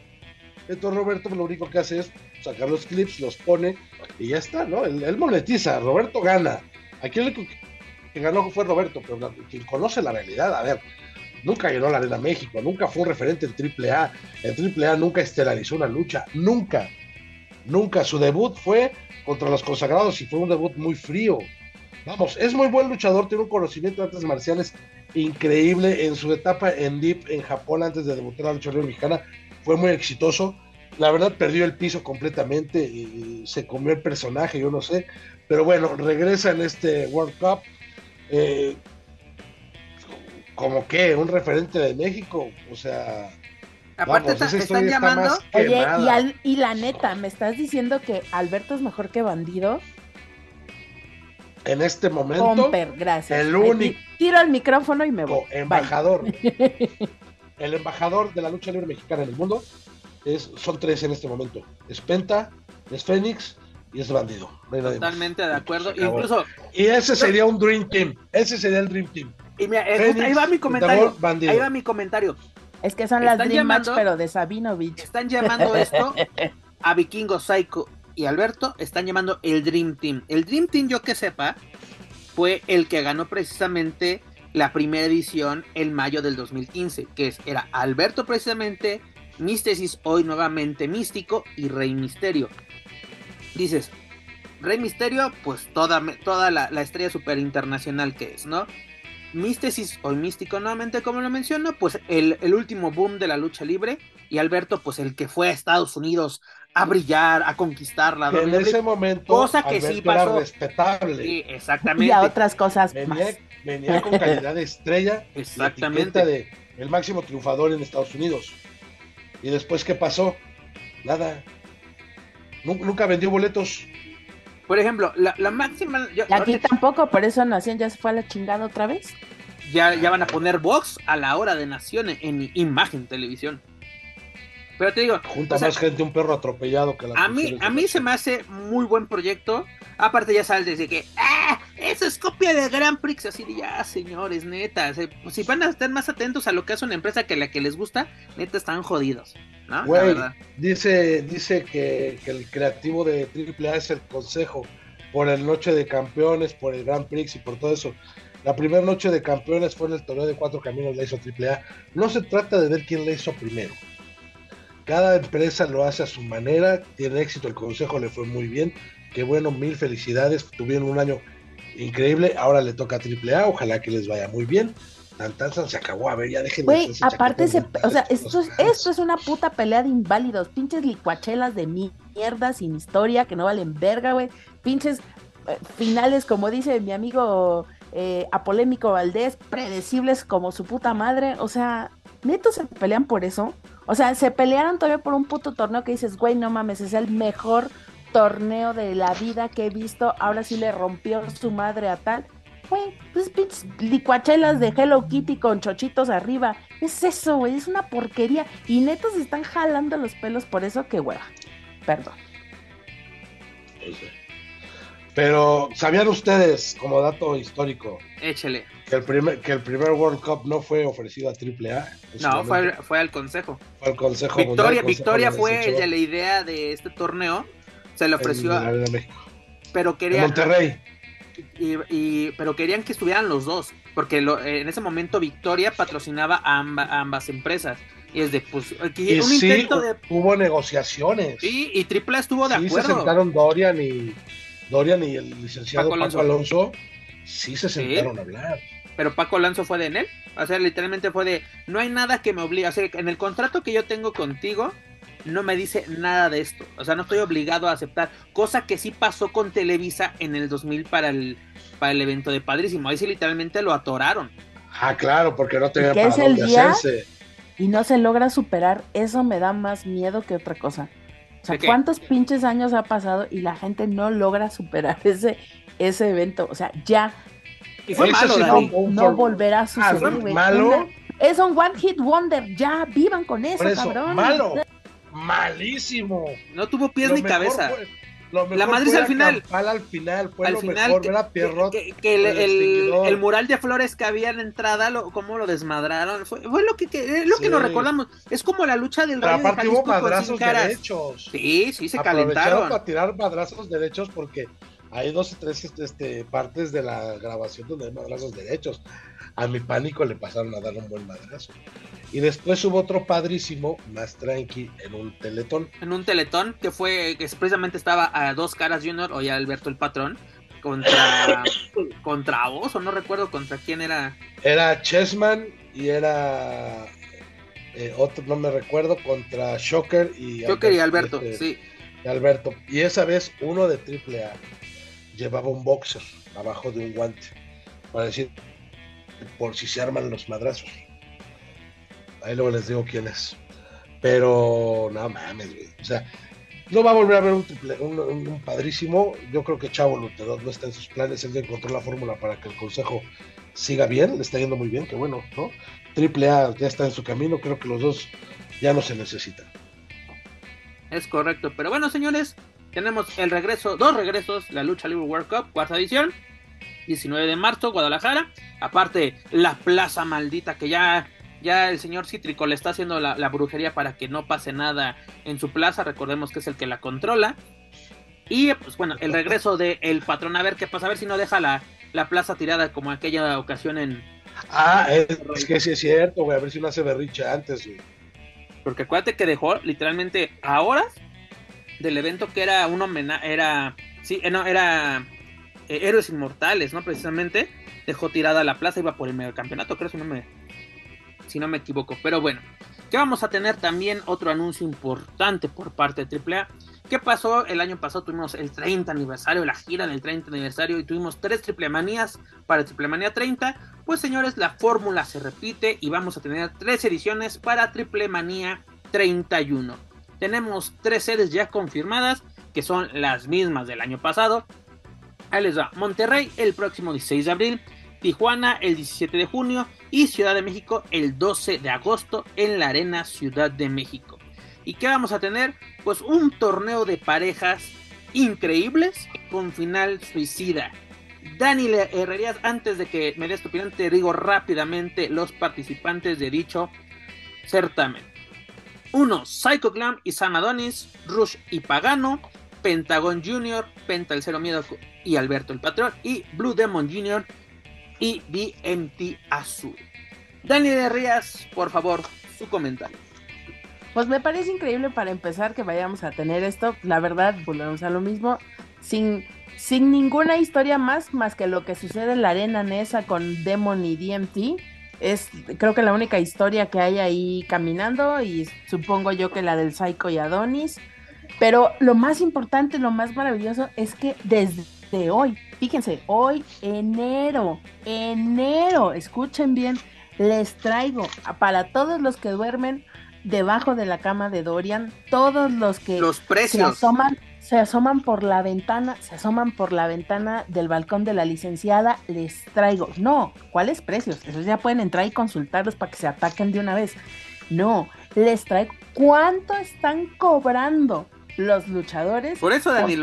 Entonces Roberto lo único que hace es sacar los clips, los pone y ya está, ¿no? Él, él monetiza, Roberto gana. Aquí que- que ganó fue Roberto, pero quien conoce la realidad, a ver, nunca llenó la Arena México, nunca fue un referente en AAA, en AAA nunca estelarizó una lucha, nunca, nunca. Su debut fue contra los consagrados y fue un debut muy frío. Vamos, es muy buen luchador, tiene un conocimiento de artes marciales increíble en su etapa en Deep en Japón antes de debutar a la lucha mexicana, fue muy exitoso. La verdad perdió el piso completamente y se comió el personaje, yo no sé. Pero bueno, regresa en este World Cup. Eh, como que un referente de México, o sea, Aparte, vamos, están está llamando. Oye, y, quemada. al- y la neta, ¿me estás diciendo que Alberto es mejor que Bandido? en este momento, Comper, gracias. el único- ti- Tiro el micrófono y me voy. embajador, <laughs> el embajador de la lucha libre mexicana en el mundo, es, son tres en este momento. Es Penta, es Fénix y es Bandido. No. Totalmente de acuerdo. Incluso, Y ese sería un Dream Team. Ese sería el Dream Team. y mira, eh, Fénix, ahí va mi comentario. Ahí va mi comentario. Es que son las Dream Match, llamando- pero de Sabinovich. Están llamando esto a Vikingo, Psycho y Alberto. Están llamando el Dream Team. El Dream Team, yo que sepa, fue el que ganó precisamente la primera edición en mayo del 2015. Que es, era Alberto precisamente, Místesis hoy nuevamente Místico y Rey Misterio. Dices, Rey Misterio, pues toda, toda la, la estrella super internacional que es, ¿no? Místesis hoy Místico nuevamente, como lo menciono, pues el, el último boom de la lucha libre y Alberto, pues el que fue a Estados Unidos a brillar, a conquistar la En ese momento, cosa que sí pasó. era respetable. Sí, exactamente. Y a otras cosas venía, más. venía con calidad de estrella, Exactamente. de el máximo triunfador en Estados Unidos. Y después, ¿qué pasó? Nada. Nu- Nunca vendió boletos. Por ejemplo, la, la máxima. yo- Y aquí ahorita tampoco, por eso Nación ya se fue a la chingada otra vez. ya, ya van a poner box a la hora de Nación en imagen televisión. Pero te digo, Junta o sea, más gente un perro atropellado que las a mí, a mí se me hace muy buen proyecto. Aparte, ya sabes decir que, ¡ah! Eso es copia de Grand Prix. Así de ya, señores, neta. se- pues, si van a estar más atentos a lo que hace una empresa que la que les gusta, neta están jodidos. ¿no? La Güey, dice, dice que, que el creativo de AAA es el consejo por el Noche de Campeones, por el Grand Prix y por todo eso. La primera noche de campeones fue en el torneo de cuatro caminos, la hizo AAA. No se trata de ver quién la hizo primero. Cada empresa lo hace a su manera, tiene éxito, el consejo le fue muy bien. Qué bueno, mil felicidades, tuvieron un año increíble. Ahora le toca a AAA, ojalá que les vaya muy bien. Tan, tan, tan, se acabó, a ver, ya dejen de Güey, aparte, se, o sea, esto es, esto es una puta pelea de inválidos. Pinches licuachelas de mierda sin historia que no valen verga, güey. Pinches eh, finales, como dice mi amigo eh, Apolémico Valdés, predecibles como su puta madre. O sea, neto se pelean por eso. O sea, se pelearon todavía por un puto torneo que dices, güey, no mames, es el mejor torneo de la vida que he visto. Ahora sí le rompió su madre a tal. Güey, pues pinches licuachelas de Hello Kitty con chochitos arriba. Es eso, güey, es una porquería. Y netos se están jalando los pelos por eso, que hueva. Perdón. Pero, ¿sabían ustedes, como dato histórico, Échele. Que el primer, que el primer World Cup no fue ofrecido a AAA? En su No, fue, fue al consejo. fue al Consejo Victoria, Mundial, Victoria de fue Desecho ella la idea de este torneo. Se le ofreció, en a- México. pero En quería, Monterrey. y, y- pero querían que estuvieran los dos, porque lo- en ese momento Victoria patrocinaba a, amba- a ambas empresas. Y es de, pues, Y un sí, intento de... hubo negociaciones. Y, y Triple A estuvo de sí, se acuerdo. sentaron Dorian y Dorian y el licenciado Paco Paco Alonso. Alonso. Sí se sentaron a hablar. Pero Paco Lanzo fue de en él. O sea, literalmente fue de, no hay nada que me obligue. O sea, en el contrato que yo tengo contigo, no me dice nada de esto. O sea, no estoy obligado a aceptar. Cosa que sí pasó con Televisa en el 2000 para el, para el evento de Padrísimo. Ahí sí literalmente lo atoraron. Ah, claro, porque no tenía ¿Y qué para es el dónde día? hacerse. Y no se logra superar, eso me da más miedo que otra cosa. O sea. ¿cuántos pinches años ha pasado y la gente no logra superar <laughs> ese, ese evento? O sea, ya Y fue malo, sí no, volverá a Ah, suceder, güey. malo. Es un one hit wonder, ya vivan con eso, cabrón. malo. Malísimo. No tuvo pies Lo ni mejor cabeza. fue- lo mejor La Madrid al final. Campal al final fue Al lo final, mejor, que, ver a Pierrot. que- que el, con el el- extinguidor. el mural de flores que había en entrada, lo, cómo lo desmadraron. Fue, fue lo que, lo que nos recordamos. Es como la lucha del de aparte hubo madrazos derechos. Sí, sí, se Aprovecharon calentaron. para tirar madrazos derechos porque hay dos o tres este, partes de la grabación donde hay madrazos derechos. A mi pánico le pasaron a dar un buen madrazo. Y después hubo otro padrísimo, más tranqui, en un teletón. en un teletón que fue que precisamente estaba a dos caras Junior o ya Alberto el patrón contra <coughs> contra vos o no recuerdo contra quién era Era Chessman y era eh, otro, no me recuerdo, contra Shocker y Joker y Alberto este, sí y Alberto. Y esa vez uno de AAA llevaba un boxer abajo de un guante para decir por si se arman los madrazos. Ahí luego les digo quién es. Pero no mames, güey. O sea, no va a volver a haber un, un, padrísimo. Yo creo que Chavo Luterot no está en sus planes. Él encontró la fórmula para que el consejo siga bien. Le está yendo muy bien, que bueno, ¿no? Triple A ya está en su camino. Creo que los dos ya no se necesitan. es correcto pero bueno señores tenemos el regreso dos regresos la lucha libre World Cup cuarta edición 19 de marzo Guadalajara aparte la plaza maldita que ya ya el señor Cítrico le está haciendo la, la brujería para que no pase nada en su plaza recordemos que es el que la controla y pues bueno el regreso de el patrón a ver qué pasa a ver si no deja la, la plaza tirada como aquella ocasión en Ah, es, es que sí es cierto, güey. A ver si no hace berriche antes, güey. Porque acuérdate que dejó literalmente a horas del evento que era un homenaje, era, sí, eh, no, era eh, Héroes Inmortales, ¿no? Precisamente dejó tirada la plaza, iba por el medio campeonato, creo, si no me, si no me equivoco. Pero bueno, Que vamos a tener también otro anuncio importante por parte de AAA. ¿Qué pasó? El año pasado tuvimos el 30 aniversario, la gira del 30 aniversario y tuvimos tres triple manías para triple manía 30. Pues señores, la fórmula se repite y vamos a tener tres ediciones para triple manía 31. Tenemos tres sedes ya confirmadas que son las mismas del año pasado. Ahí les va Monterrey el próximo 16 de abril, Tijuana el 17 de junio y Ciudad de México el 12 de agosto en la Arena Ciudad de México. ¿Y qué vamos a tener? Pues un torneo de parejas increíbles con final suicida. Dani Herrerías, antes de que me des tu opinión, te digo rápidamente los participantes de dicho certamen. 1. Psycho Glam y Sam Adonis, Rush y Pagano, Pentagon Jr., Penta el Cero Miedo y Alberto el Patrón, y Blue Demon Jr. y BMT Azul. Dani Herrerías, por favor, su comentario. Pues me parece increíble para empezar que vayamos a tener esto. La verdad, volvemos a lo mismo, sin, sin ninguna historia más, más que lo que sucede en la arena Nesa con Demon y DMT. Es creo que la única historia que hay ahí caminando y supongo yo que la del Psycho y Adonis. Pero lo más importante, lo más maravilloso es que desde hoy, fíjense, hoy enero, enero, escuchen bien, les traigo para todos los que duermen debajo de la cama de Dorian, todos los que los precios. se asoman, se asoman por la ventana, se asoman por la ventana del balcón de la licenciada, les traigo. No, ¿cuáles precios? Esos ya pueden entrar y consultarlos para que se ataquen de una vez. No, les traigo cuánto están cobrando los luchadores por eso Dani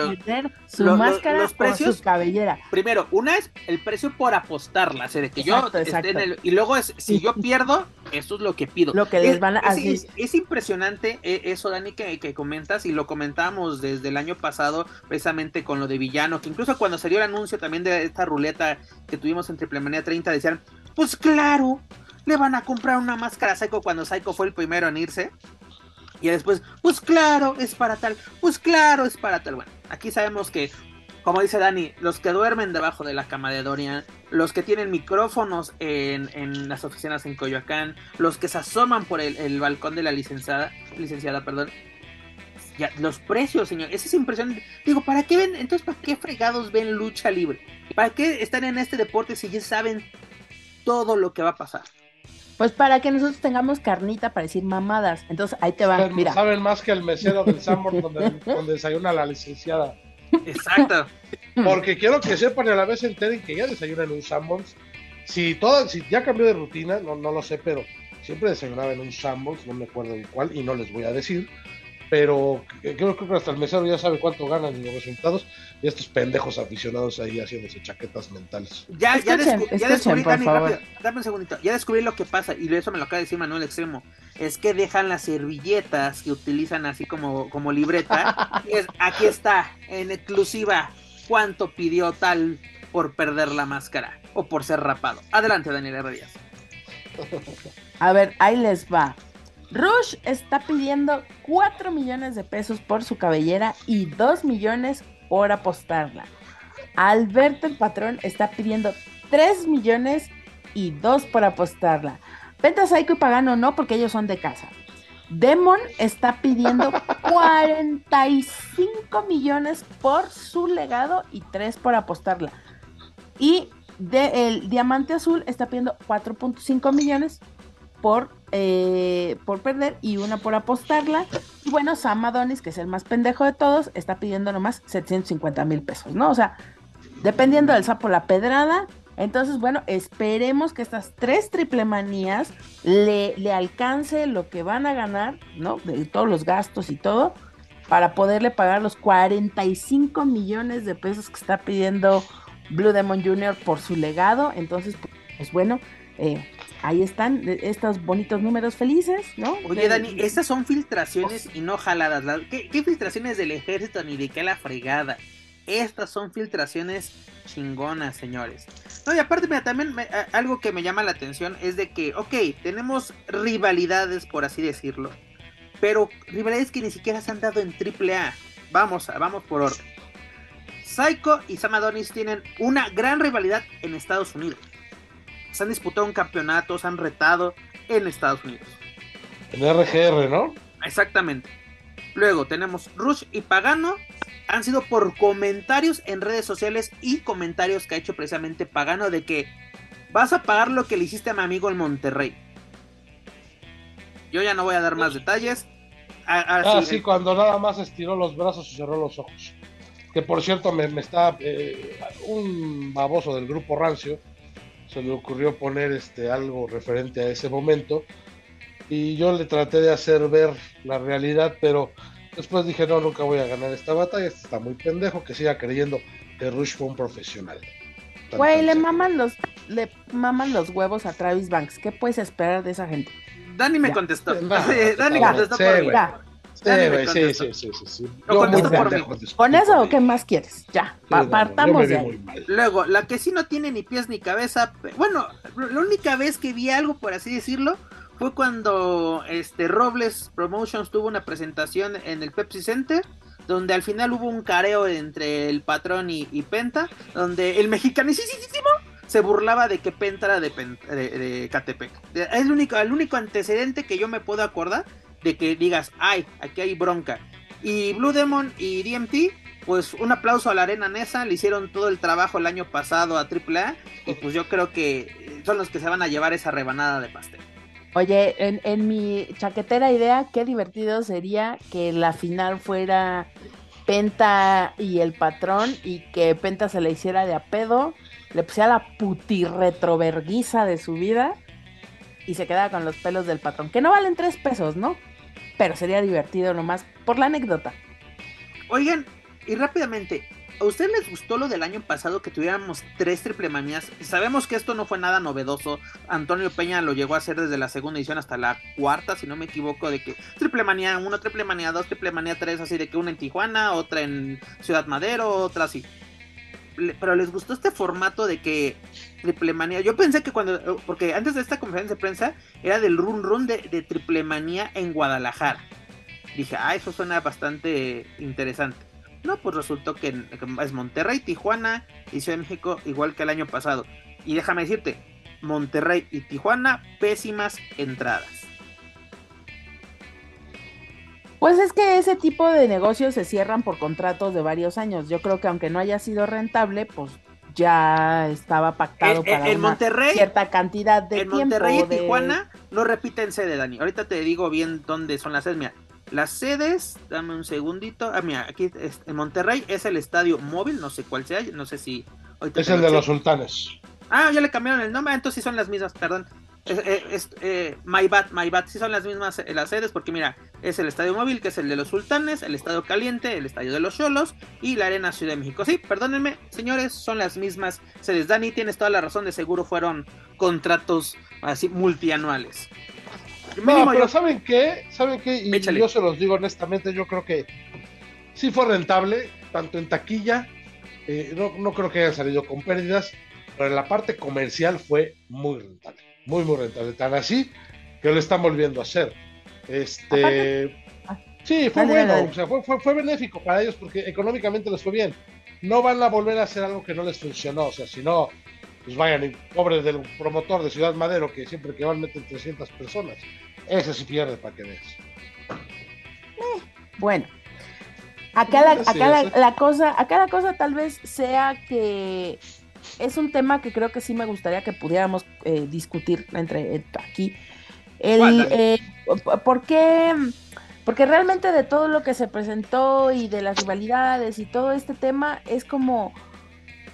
su máscara los precios, su cabellera. primero una es el precio por apostarla o de que yo esté en el, y luego es si yo pierdo eso es lo que pido. Lo que les van a es, es, impresionante eh, eso Dani que, que, comentas y lo comentamos desde el año pasado precisamente con lo de villano que incluso cuando salió el anuncio también de esta ruleta que tuvimos en Triple Manía 30 decían pues claro le van a comprar una máscara a Psycho cuando Psycho fue el primero en irse y después, pues claro, es para tal, pues claro, es para tal. Bueno, aquí sabemos que, como dice Dani, los que duermen debajo de la cama de Dorian, los que tienen micrófonos en, en las oficinas en Coyoacán, los que se asoman por el, balcón de la licenciada, licenciada, perdón. Ya, los precios, señor, eso es impresionante. Digo, ¿para qué ven? Entonces, ¿para qué fregados ven lucha libre? ¿Para qué están en este deporte si ya saben todo lo que va a pasar? Pues para que nosotros tengamos carnita para decir mamadas. Entonces ahí te va. mira. Saben más que el mesero del Sanborn donde, donde desayuna la licenciada. Exacto. Porque quiero que sepan y a la vez enteren que ya desayunan en un Sanborns. Si, todo, si ya cambió de rutina, no, no lo sé, pero siempre desayunaba en un Sanborns, no me acuerdo en cuál, y no les voy a decir pero creo, que hasta el mesero ya sabe cuánto ganan y los resultados, y estos pendejos aficionados ahí haciéndose chaquetas mentales. Ya, ya, descubrí, Dani, rápido, dame un segundito, ya descubrí lo que pasa, y eso me lo acaba de decir Manuel Extremo, es que dejan las servilletas que utilizan así como, como libreta, <laughs> es, aquí está, en exclusiva, cuánto pidió tal por perder la máscara, o por ser rapado. Adelante, Daniel Herrerías. A ver, ahí les va. Rush está pidiendo 4 millones de pesos por su cabellera y 2 millones por apostarla. Alberto el patrón está pidiendo 3 millones y 2 por apostarla. Penta Psycho y Pagano no, porque ellos son de casa. Demon está pidiendo <laughs> 45 millones por su legado y 3 por apostarla. Y el Diamante Azul está pidiendo 4.5 millones por, eh, por perder y una por apostarla. Y bueno, Sam Adonis, que es el más pendejo de todos, está pidiendo nomás 750 mil pesos, ¿no? O sea, dependiendo del sapo la pedrada. Entonces, bueno, esperemos que estas tres triple manías le, le alcance lo que van a ganar, ¿no? De todos los gastos y todo, para poderle pagar los 45 millones de pesos que está pidiendo Blue Demon Jr. por su legado. Entonces, pues bueno, eh, ahí están estos bonitos números felices, ¿no? Oye, Dani, estas son filtraciones y no jaladas. ¿Qué, filtraciones del ejército ni de qué la fregada? Estas son filtraciones chingonas, señores. No, y aparte, mira, también algo que me llama la atención es de que, ok, tenemos rivalidades, por así decirlo, pero rivalidades que ni siquiera se han dado en AAA. Vamos, vamos por orden. Psycho y Sam Adonis tienen una gran rivalidad en Estados Unidos se han disputado un campeonato, se han retado en Estados Unidos. En RGR, ¿no? Exactamente. Luego tenemos Rush y Pagano. Han sido por comentarios en redes sociales y comentarios que ha hecho precisamente Pagano de que vas a pagar lo que le hiciste a mi amigo en Monterrey. Yo ya no voy a dar más detalles. ah, sí, cuando nada más estiró los brazos y cerró los ojos. Que por cierto, me, está. Eh, un baboso del grupo Rancio se le ocurrió poner este algo referente a ese momento. Y yo le traté de hacer ver la realidad, pero después dije: No, nunca voy a ganar esta batalla. Este está muy pendejo que siga creyendo que Rush fue un profesional. Güey, le maman los, le maman los huevos a Travis Banks. ¿Qué puedes esperar de esa gente? Dani me contestó. <laughs> Dani contestó por mí. Sí, sí, sí, sí, sí, ¿Con eso o qué más quieres? Ya, apartamos de ahí. Luego, la que sí no tiene ni pies ni cabeza, bueno, la única vez que vi algo, por así decirlo, fue cuando este Robles Promotions tuvo una presentación en el Pepsi Center donde al final hubo un careo entre el patrón y, Penta, donde el mexicanísimo se burlaba de que Penta era de, de, Catepec. Es el único, el único antecedente que yo me puedo acordar de que digas, ay, aquí hay bronca. Y Blue Demon y DMT, pues un aplauso a la Arena Nesa, le hicieron todo el trabajo el año pasado a AAA y pues yo creo que son los que se van a llevar esa rebanada de pastel. Oye, en, mi chaquetera idea, qué divertido sería que la final fuera Penta y el patrón y que Penta se le hiciera de a pedo, le pusiera la puti retroverguiza de su vida y se quedara con los pelos del patrón, que no valen tres pesos, ¿no? Pero sería divertido nomás por la anécdota. Oigan, y rápidamente, ¿A ustedes les gustó lo del año pasado que tuviéramos tres triple manías? Sabemos que esto no fue nada novedoso. Antonio Peña lo llegó a hacer desde la segunda edición hasta la cuarta, si no me equivoco, de que triple manía 1, triple manía 2, triple manía 3, así de que una en Tijuana, otra en Ciudad Madero, otra así. Pero les gustó este formato de que triple manía. Yo pensé que cuando, porque antes de esta conferencia de prensa era del run run de, de triple manía en Guadalajara. Dije, ah, eso suena bastante interesante. No, pues resultó que es Monterrey, Tijuana y Ciudad de México, igual que el año pasado. Y déjame decirte, Monterrey y Tijuana, pésimas entradas. Pues es que ese tipo de negocios se cierran por contratos de varios años. Yo creo que aunque no haya sido rentable, pues ya estaba pactado para una cierta cantidad de tiempo. En Monterrey y Tijuana no repiten sede, Dani. Ahorita te digo bien dónde son las sedes. Mira, las sedes, dame un segundito. Ah, mira, aquí en Monterrey es el estadio móvil, no sé cuál sea, no sé si. Es el de los sultanes. Ah, ya le cambiaron el nombre, entonces sí son las mismas, perdón. Es, es, eh, My Bad, My Bad, sí son las mismas eh, las sedes, porque mira, es el estadio móvil, que es el de los sultanes, el estadio caliente, el estadio de los cholos y la arena Ciudad de México. Sí, perdónenme, señores, son las mismas sedes. Dani, tienes toda la razón, de seguro fueron contratos así multianuales. No, pero ¿saben qué? ¿Saben qué? Y yo se los digo honestamente, yo creo que sí fue rentable, tanto en taquilla, eh, no, creo que haya salido con pérdidas, pero en la parte comercial fue muy rentable, muy, muy rentable. Tan así que lo están volviendo a hacer. Este. Sí, fue bueno, o sea, fue, fue, benéfico para ellos porque económicamente les fue bien. No van a volver a hacer algo que no les funcionó, o sea, si no, pues vayan y pobres del promotor de Ciudad Madero que siempre que van meten 300 personas. Ese sí pierde para que veas. Eh, bueno, acá, la, acá la, cosa, acá la cosa tal vez sea que es un tema que creo que sí me gustaría que pudiéramos eh, discutir entre, aquí. El, eh, ¿Por qué? Porque realmente de todo lo que se presentó y de las rivalidades y todo este tema es como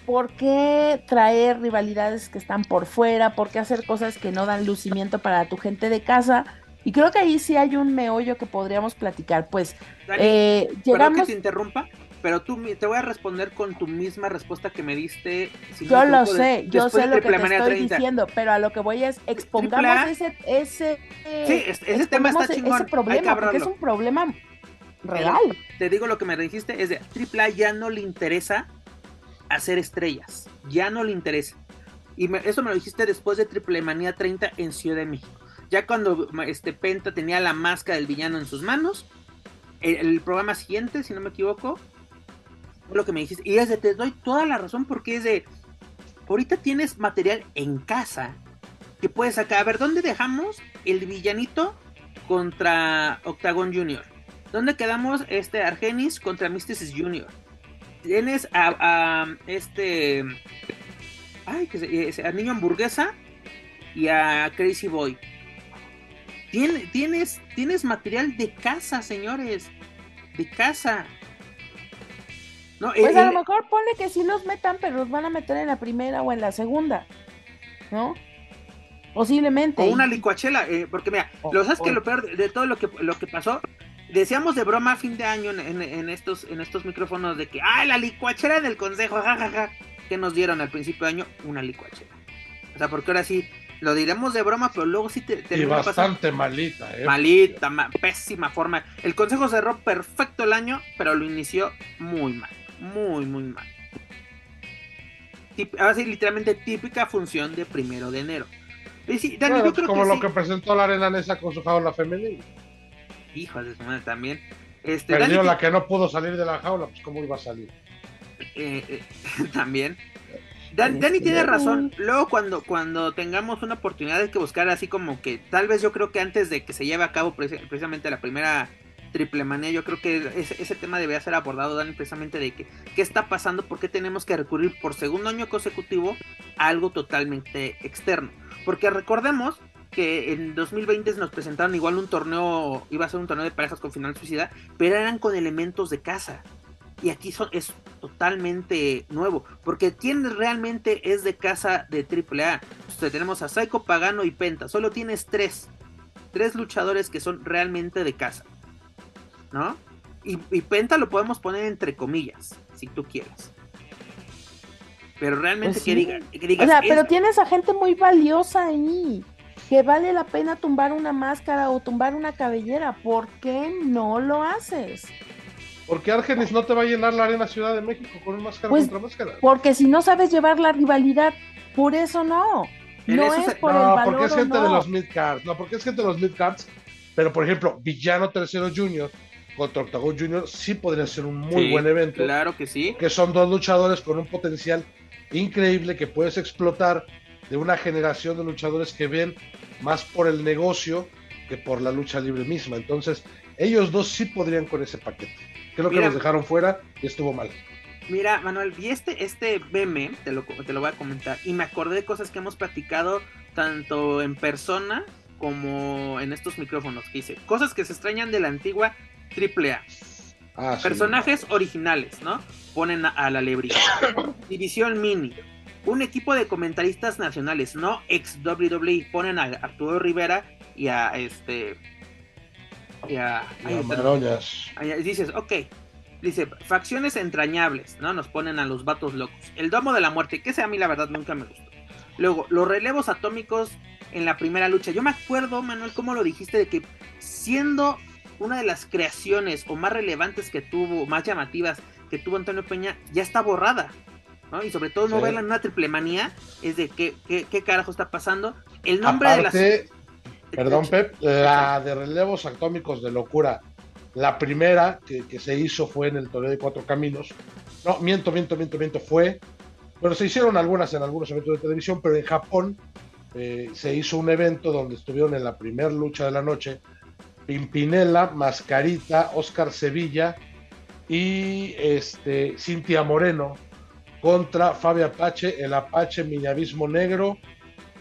¿por qué traer rivalidades que están por fuera? ¿Por qué hacer cosas que no dan lucimiento para tu gente de casa? Y creo que ahí sí hay un meollo que podríamos platicar. Pues eh, llegamos... que te interrumpa, pero tú te voy a responder con tu misma respuesta que me diste. yo lo sé, yo sé lo que te estoy diciendo, pero a lo que voy es expongamos ese ese sí, ese tema está chingón. Ese problema, porque es un problema real. te digo lo que me dijiste es de AAA ya no le interesa hacer estrellas. Ya no le interesa. Y eso me lo dijiste después de Triple Manía 30 en Ciudad de México. Ya cuando este Penta tenía la máscara del villano en sus manos. El, programa siguiente, si no me equivoco, lo que me dijiste. Y es de, te doy toda la razón porque es de, ahorita tienes material en casa que puedes sacar. A ver, ¿dónde dejamos el villanito contra Octagon Junior. ¿Dónde quedamos? Este Argenis contra Mysticis Junior. Tienes a, este. Ay, que se, a Niño Hamburguesa y a Crazy Boy. Tienes, tienes material de casa, señores. De casa. No, pues a lo mejor pone que si los metan, pero los van a meter en la primera o en la segunda. ¿No? Posiblemente. O una licuachela, eh, porque mira, lo sabes que lo peor de, todo lo que, lo que pasó, decíamos de broma a fin de año en, estos, en estos micrófonos de que, ¡ay, la licuachera del consejo! jajaja, que nos dieron al principio de año una licuachera. O sea, porque ahora sí, lo diremos de broma, pero luego sí te, Y bastante malita, ¿eh? Malita, pésima forma. El consejo cerró perfecto el año, pero lo inició muy mal. Muy, muy mal. Ahora sí, literalmente típica función de primero de enero como lo que presentó la arena Nesa con su jaula femenina. Hijo de su madre también. Este, Perdió la que no pudo salir de la jaula, pues cómo iba a salir. Eh, eh, <laughs> también. Dani, tiene razón. Luego cuando, cuando tengamos una oportunidad de que buscar así como que tal vez yo creo que antes de que se lleve a cabo precisamente la primera triple manía, yo creo que ese, tema debería ser abordado, Dani, precisamente de que qué está pasando, por qué tenemos que recurrir por segundo año consecutivo a algo totalmente externo. Porque recordemos que en 2020 nos presentaron igual un torneo, iba a ser un torneo de parejas con final suicida, pero eran con elementos de casa. Y aquí es totalmente nuevo. Porque ¿quién realmente es de casa de AAA? Pues tenemos a Psycho, Pagano y Penta. Solo tienes tres. Tres luchadores que son realmente de casa. ¿No? Y, Penta lo podemos poner entre comillas, si tú quieres. Pero realmente pues que, diga, O sea, pero tienes a gente muy valiosa ahí. Que vale la pena tumbar una máscara o tumbar una cabellera. ¿Por qué no lo haces? Porque Argenis no te va a llenar la arena Ciudad de México con una máscara pues, contra máscara. Porque si no sabes llevar la rivalidad, por eso no. No es por el valor porque es gente no. de los midcards. No, porque es gente de los midcards. Pero por ejemplo, Villano Tercero Junior contra Octagon Junior sí podría ser un muy buen evento. Claro que sí. Que son dos luchadores con un potencial increíble que puedes explotar de una generación de luchadores que ven más por el negocio que por la lucha libre misma. Entonces, ellos dos sí podrían con ese paquete. Creo que los dejaron fuera y estuvo mal. Mira, Manuel, vi este, este meme, te lo, te lo voy a comentar, y me acordé de cosas que hemos practicado tanto en persona como en estos micrófonos que hice. Cosas que se extrañan de la antigua AAA. Ah, Personajes originales, ¿no? Ponen a, la lebrija. <coughs> División Mini. Un equipo de comentaristas nacionales, no ex WWE. Ponen a Arturo Rivera y a este. Y a. dices, ok. Dice, facciones entrañables, ¿no? Nos ponen a los vatos locos. El domo de la muerte, que ese a mí la verdad nunca me gustó. Luego, los relevos atómicos en la primera lucha. Yo me acuerdo, Manuel, cómo lo dijiste, de que siendo una de las creaciones o más relevantes que tuvo, más llamativas que tuvo Antonio Peña, ya está borrada. ¿no? Y sobre todo no verla en una triple manía, es de qué, qué, carajo está pasando. El nombre de la... Perdón, Pep, la de relevos atómicos de locura, la primera que, se hizo fue en el torneo de Cuatro Caminos. No, miento, miento, miento, miento, fue. Bueno, se hicieron algunas en algunos eventos de televisión, pero en Japón eh, se hizo un evento donde estuvieron en la primera lucha de la noche Pimpinela, Mascarita, Oscar Sevilla y este, Cintia Moreno contra Fabio Apache, el Apache Miñavismo Negro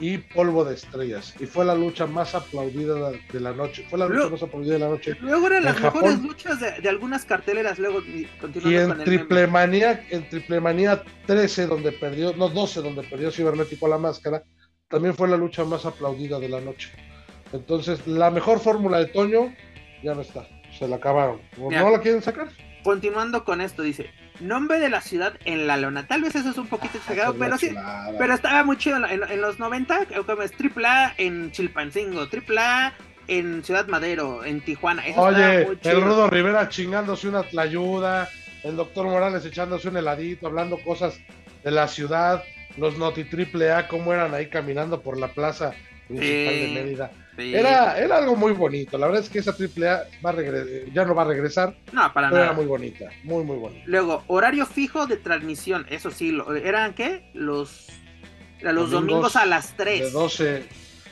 y Polvo de Estrellas. Y fue la lucha más aplaudida de la noche. Fue la lucha más aplaudida de la noche. Luego eran las mejores luchas de, algunas carteleras. Luego y en Triple Manía, en Triple Manía 13, donde perdió, no 12, donde perdió Cibernético la máscara, también fue la lucha más aplaudida de la noche. Entonces, la mejor fórmula de Toño ya no está. Se la acabaron. ¿No la quieren sacar? Continuando con esto, dice: Nombre de la ciudad en la lona. Tal vez eso es un poquito ah, exagerado, pero sí. Pero estaba muy chido en, los 90. Como es AAA en Chilpancingo, AAA en Ciudad Madero, en Tijuana. Oye, el Rudo Rivera chingándose una tlayuda. El doctor Morales echándose un heladito, hablando cosas de la ciudad. Los Noti AAA, cómo eran ahí caminando por la plaza principal de Mérida era, era algo muy bonito. La verdad es que esa AAA va ya no va a regresar. No, para nada. Era muy bonita, muy, muy bonita. Luego, horario fijo de transmisión. Eso sí, ¿eran qué? Los, los domingos, a las 3. De 12.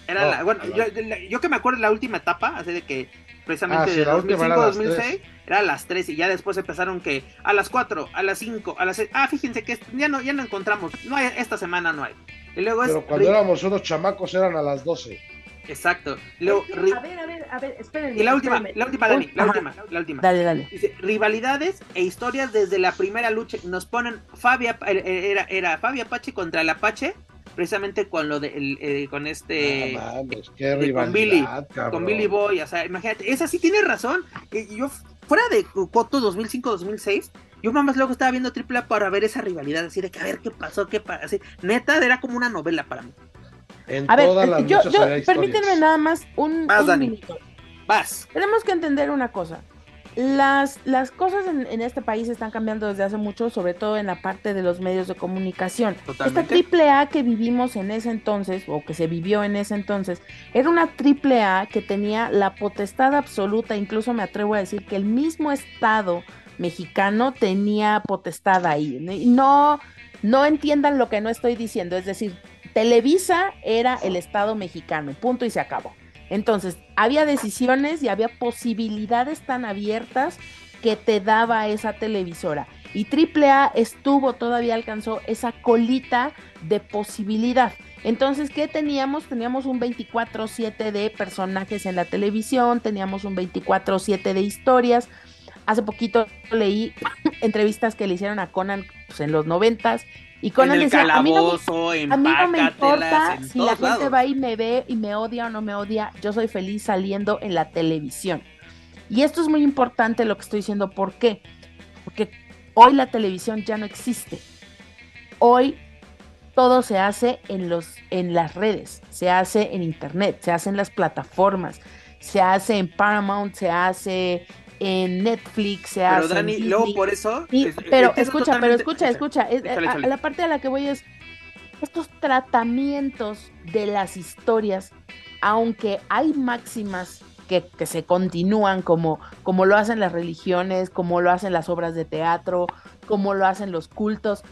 Era No, la, bueno, yo, yo que me acuerdo de la última etapa, así de que precisamente Ah, sí, de la última era a las 2005-2006 era a las 3 y ya después empezaron que a las 4, a las 5, a las 6. Ah, fíjense que ya no, ya no encontramos, no hay, esta semana no hay. Y luego Pero es. cuando ri- éramos unos chamacos eran a las 12. Exacto. Luego, ri- a ver, a ver, a ver, espérenme. y la última, espérenme. la última, Dani, la ajá. última, la última. Dale, dale. Dice, rivalidades e historias desde la primera lucha. Nos ponen Fabia, eh, era, era Fabia Apache contra el Apache, precisamente con lo de, el, eh, con este, Ah, mames, qué de- rivalidad, con Billy, cabrón. con Billy Boy, o sea, imagínate, esa sí tiene razón. Y yo, fuera de Coto 2005-2006, yo más luego estaba viendo AAA para ver esa rivalidad, así de que a ver qué pasó, qué pasó. Así, neta, era como una novela para mí. En A ver, las yo, yo, permítanme nada más un, Vas, un Dani. minuto. Vas. Tenemos que entender una cosa. Las, las cosas en, en este país están cambiando desde hace mucho, sobre todo en la parte de los medios de comunicación. Totalmente. Esta triple A que vivimos en ese entonces, o que se vivió en ese entonces, era una triple A que tenía la potestad absoluta, incluso me atrevo a decir que el mismo Estado mexicano tenía potestad ahí. No, no entiendan lo que no estoy diciendo, es decir, Televisa era el Estado mexicano, punto y se acabó. Entonces, había decisiones y había posibilidades tan abiertas que te daba esa televisora. Y AAA estuvo, todavía alcanzó esa colita de posibilidad. Entonces, ¿qué teníamos? Teníamos un 24/7 de personajes en la televisión, teníamos un 24/7 de historias. Hace poquito leí <clears throat> entrevistas que le hicieron a Conan pues, en los noventas y Conan en el decía, a mí no me calabozo, en a mí no me importa si la gente lados. va y me ve y me odia o no me odia, yo soy feliz saliendo en la televisión. Y esto es muy importante lo que estoy diciendo, ¿por qué? Porque hoy la televisión ya no existe. Hoy todo se hace en los en las redes, se hace en internet, se hace en las plataformas, se hace en Paramount, se hace en Netflix, se Pero hace Dani, luego por eso. Es- pero escucha, pero escucha, escucha. es- Échale, a- échale. a la parte a la que voy es estos tratamientos de las historias, aunque hay máximas que, que se continúan como, como lo hacen las religiones, como lo hacen las obras de teatro, como lo hacen los cultos.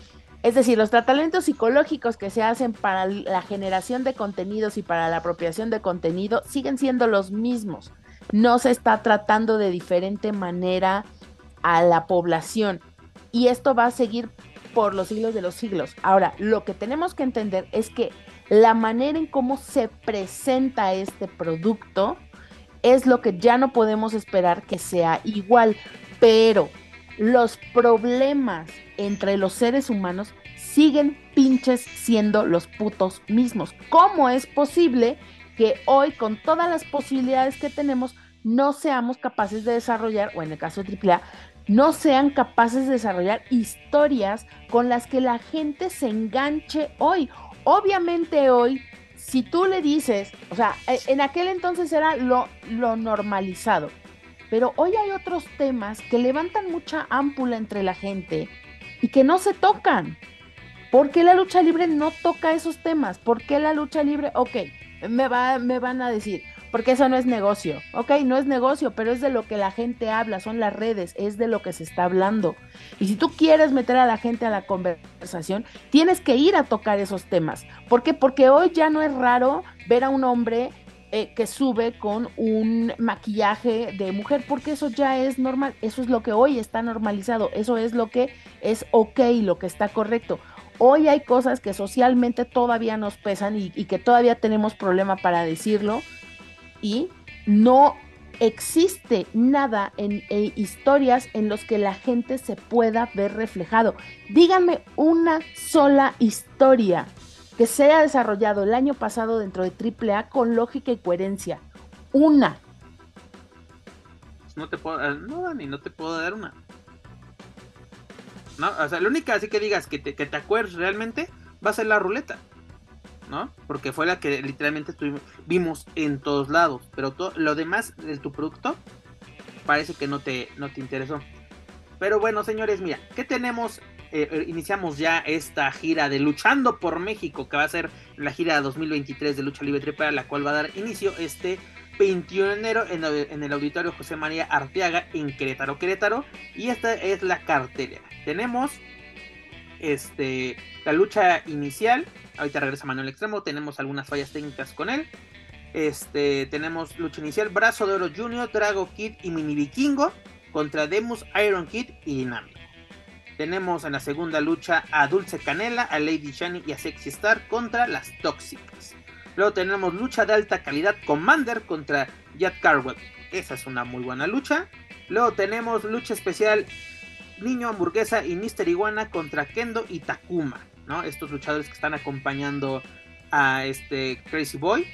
Es decir, los tratamientos psicológicos que se hacen para la generación de contenidos y para la apropiación de contenido siguen siendo los mismos. No se está tratando de diferente manera a la población. Y esto va a seguir por los siglos de los siglos. Ahora, lo que tenemos que entender es que la manera en cómo se presenta este producto es lo que ya no podemos esperar que sea igual, pero los problemas entre los seres humanos siguen pinches siendo los putos mismos. ¿Cómo es posible que hoy con todas las posibilidades que tenemos no seamos capaces de desarrollar, o en el caso de AAA, no sean capaces de desarrollar historias con las que la gente se enganche hoy? Obviamente hoy, si tú le dices, o sea, e- en aquel entonces era lo, lo normalizado, pero hoy hay otros temas que levantan mucha ámpula entre la gente y que no se tocan. ¿Por qué la lucha libre no toca esos temas? ¿Por qué la lucha libre? Ok, me, va, me van a decir, porque eso no es negocio. Ok, no es negocio, pero es de lo que la gente habla, son las redes, es de lo que se está hablando. Y si tú quieres meter a la gente a la conversación, tienes que ir a tocar esos temas. ¿Por qué? Porque hoy ya no es raro ver a un hombre eh, que sube con un maquillaje de mujer, porque eso ya es normal, eso es lo que hoy está normalizado, eso es lo que es ok, lo que está correcto. Hoy hay cosas que socialmente todavía nos pesan y, que todavía tenemos problema para decirlo y no existe nada en eh, historias en los que la gente se pueda ver reflejado. Díganme una sola historia que se haya desarrollado el año pasado dentro de AAA con lógica y coherencia. Una. No te puedo, eh, no, Dani, no te puedo dar una. No, o sea, la única así que digas que te, que te acuerdes realmente va a ser la ruleta. ¿No? Porque fue la que literalmente tuvimos, vimos en todos lados. Pero to- lo demás de tu producto parece que no te, no te interesó. Pero bueno, señores, mira, ¿qué tenemos? Eh, eh, iniciamos ya esta gira de Luchando por México, que va a ser la gira 2023 de Lucha Libre Triple, la cual va a dar inicio este 21 de enero en el auditorio José María Arteaga en Querétaro, Querétaro. Y esta es la cartelera. Tenemos este la lucha inicial. Ahorita regresa Manuel Extremo. Tenemos algunas fallas técnicas con él. Este, tenemos lucha inicial, Brazo de Oro Junior, Drago Kid y Mini Vikingo contra Demus, Iron Kid y Dinámico. Tenemos en la segunda lucha a Dulce Canela, a Lady Shani y a Sexy Star contra las Tóxicas. Luego tenemos lucha de alta calidad Commander contra Jack Carwell. Esa es una muy buena lucha. Luego tenemos lucha especial Niño Hamburguesa y Mister Iguana contra Kendo y Takuma. ¿no? Estos luchadores que están acompañando a este Crazy Boy.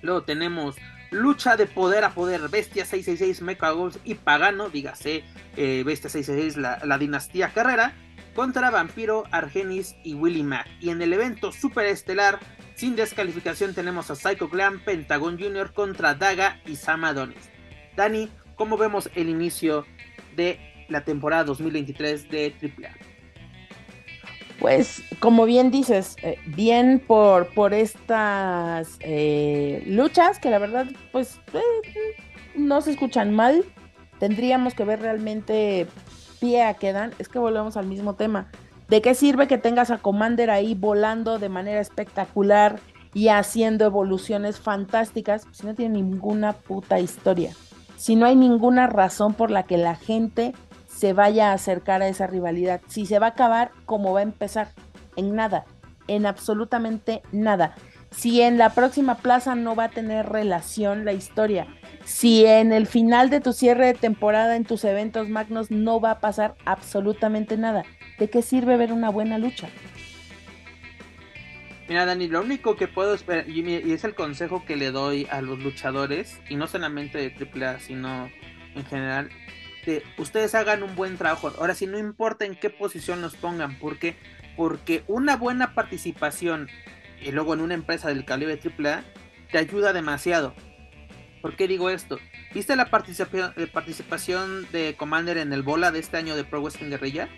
Luego tenemos lucha de poder a poder, Bestia 666, Mecha Goals y Pagano, dígase eh, Bestia 666, la, la, dinastía Carrera, contra Vampiro, Argenis y Willy Mac. Y en el evento super estelar, sin descalificación, tenemos a Psycho Clan, Pentagon Jr. contra Daga y Sam Adonis. Dani, ¿cómo vemos el inicio de la temporada 2023 de AAA? Pues como bien dices, eh, bien por, por estas eh, luchas que la verdad pues eh, no se escuchan mal. Tendríamos que ver realmente pie a qué dan. Es que volvemos al mismo tema. ¿De qué sirve que tengas a Commander ahí volando de manera espectacular y haciendo evoluciones fantásticas si no tiene ninguna puta historia? Si no hay ninguna razón por la que la gente se vaya a acercar a esa rivalidad. Si se va a acabar, ¿cómo va a empezar? En nada, en absolutamente nada. Si en la próxima plaza no va a tener relación la historia, si en el final de tu cierre de temporada en tus eventos magnos no va a pasar absolutamente nada, ¿de qué sirve ver una buena lucha? Mira, Dani, lo único que puedo esperar, y es el consejo que le doy a los luchadores, y no solamente de AAA, sino en general, ustedes hagan un buen trabajo. Ahora sí, no importa en qué posición los pongan, porque porque una buena participación y luego en una empresa del calibre AAA te ayuda demasiado. ¿Por qué digo esto? ¿Viste la participación, eh, participación de Commander en el bola de este año de Pro Wrestling Guerrilla?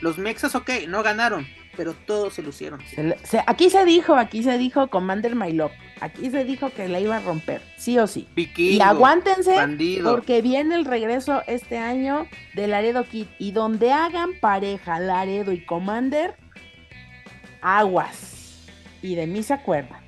Los Mexas, ok, no ganaron, pero todos se lucieron. aquí se dijo, aquí se dijo Commander My Love. Aquí se dijo que la iba a romper, sí o sí. y aguántense, porque viene el regreso este año de Laredo Kid. Y donde hagan pareja Laredo y Commander, aguas. Y de mí se acuerda.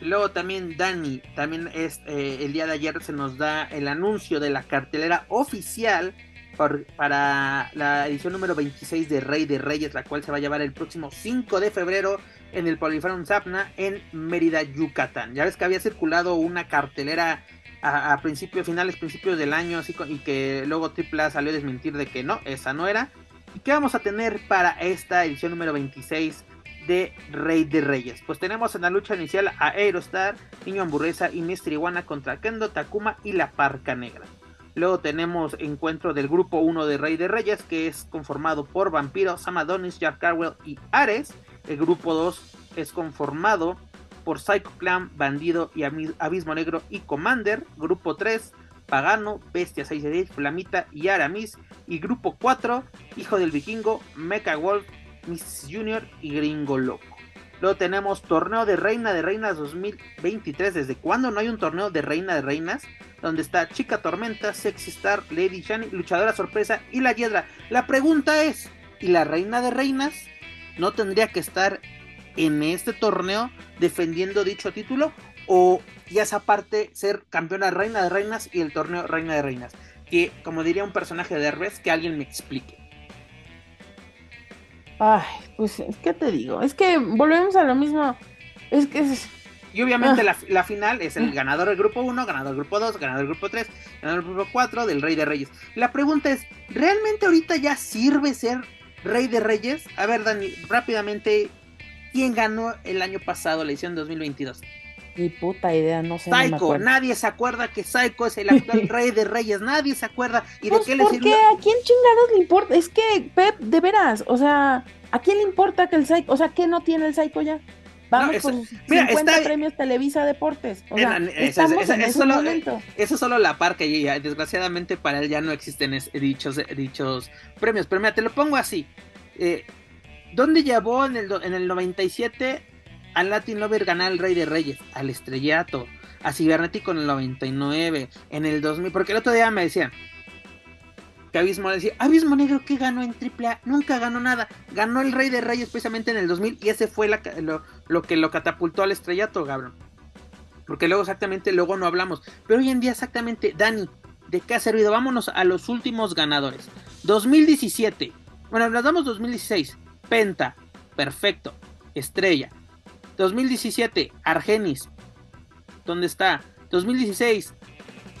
Luego también Dani, también es eh, el día de ayer se nos da el anuncio de la cartelera oficial para la edición número 26 de Rey de Reyes, la cual se va a llevar el próximo 5 de febrero en el Poliforum Zapna en Mérida, Yucatán. Ya ves que había circulado una cartelera a, principios, finales, principios del año, así, y que luego AAA salió a desmentir de que no, esa no era. ¿Y qué vamos a tener para esta edición número 26 de Rey de Reyes? Pues tenemos en la lucha inicial a Aerostar, Niño Hamburguesa y Mystery Iguana contra Kendo, Takuma y la Parca Negra. Luego tenemos encuentro del grupo 1 de Rey de Reyes, que es conformado por Vampiro, Samadonis, Jack Carwell y Ares. El grupo 2 es conformado por Psycho Clan, Bandido y Abismo Negro y Commander. Grupo 3, Pagano, Bestia 6 Flamita y Aramis. Y grupo 4, Hijo del Vikingo, Mecha Wolf, Miss Junior y Gringo Loco. Luego tenemos torneo de Reina de Reinas 2023. ¿Desde cuándo no hay un torneo de Reina de Reinas? Donde está Chica Tormenta, Sexy Star, Lady Shani, Luchadora Sorpresa y la Hiedra. La pregunta es, ¿y la Reina de Reinas no tendría que estar en este torneo defendiendo dicho título? ¿O ya esa parte ser campeona Reina de Reinas y el torneo Reina de Reinas? Que, como diría un personaje de Herbes, que alguien me explique. Ay, pues, ¿qué te digo? Es que volvemos a lo mismo. Es que es... Y obviamente ah. la, final es el ganador del grupo 1, ganador del grupo 2, ganador del grupo 3, ganador del grupo 4 del Rey de Reyes. La pregunta es, ¿realmente ahorita ya sirve ser Rey de Reyes? A ver, Dani, rápidamente, ¿quién ganó el año pasado la edición 2022? Ni puta idea, no sé. Psycho, nadie se acuerda que Psycho es el actual <laughs> rey de reyes, nadie se acuerda. ¿Y de pues, qué le ¿Por qué? ¿A quién chingados le importa? Es que, Pep, de veras, o sea, ¿a quién le importa que el Psycho, o sea, ¿qué no tiene el Psycho ya? Vamos con 50 premios Televisa Deportes. O sea, estamos en ese solo, momento. Eso es solo la par que ya, desgraciadamente para él ya no existen dichos, dichos premios. Pero mira, te lo pongo así. Eh, ¿Dónde llevó en el, en el 97 al Latin Lover ganar el Rey de Reyes, al Estrellato, a Cibernético en el 99, en el 2000, porque el otro día me decían que Abismo decía, Abismo Negro ¿qué ganó en AAA, nunca ganó nada, ganó el Rey de Reyes precisamente en el 2000 y ese fue lo, que lo catapultó al Estrellato, Gabriel. Porque luego exactamente, luego no hablamos. Pero hoy en día exactamente, Dani, ¿de qué ha servido? Vámonos a los últimos ganadores. 2017. Bueno, nos damos 2016. Penta. Perfecto. Estrella. 2017. Argenis. ¿Dónde está? 2016.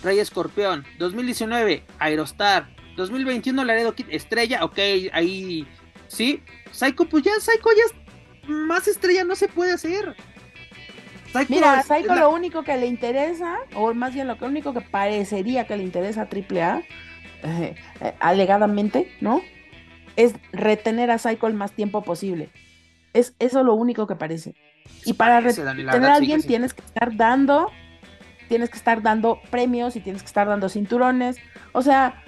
Rey Escorpión. 2019. Aerostar. 2021 Laredo Kid. Estrella. Ok, ahí. Sí. Psycho, pues ya Psycho ya más estrella no se puede hacer. Mira, Psycho lo único que le interesa, o más bien lo único que parecería que le interesa a AAA, eh, <laughs> eh, alegadamente, ¿no? Es retener a Psycho el más tiempo posible. Es eso lo único que parece. Y para retener a alguien tienes que estar dando, tienes que estar dando premios y tienes que estar dando cinturones. O sea,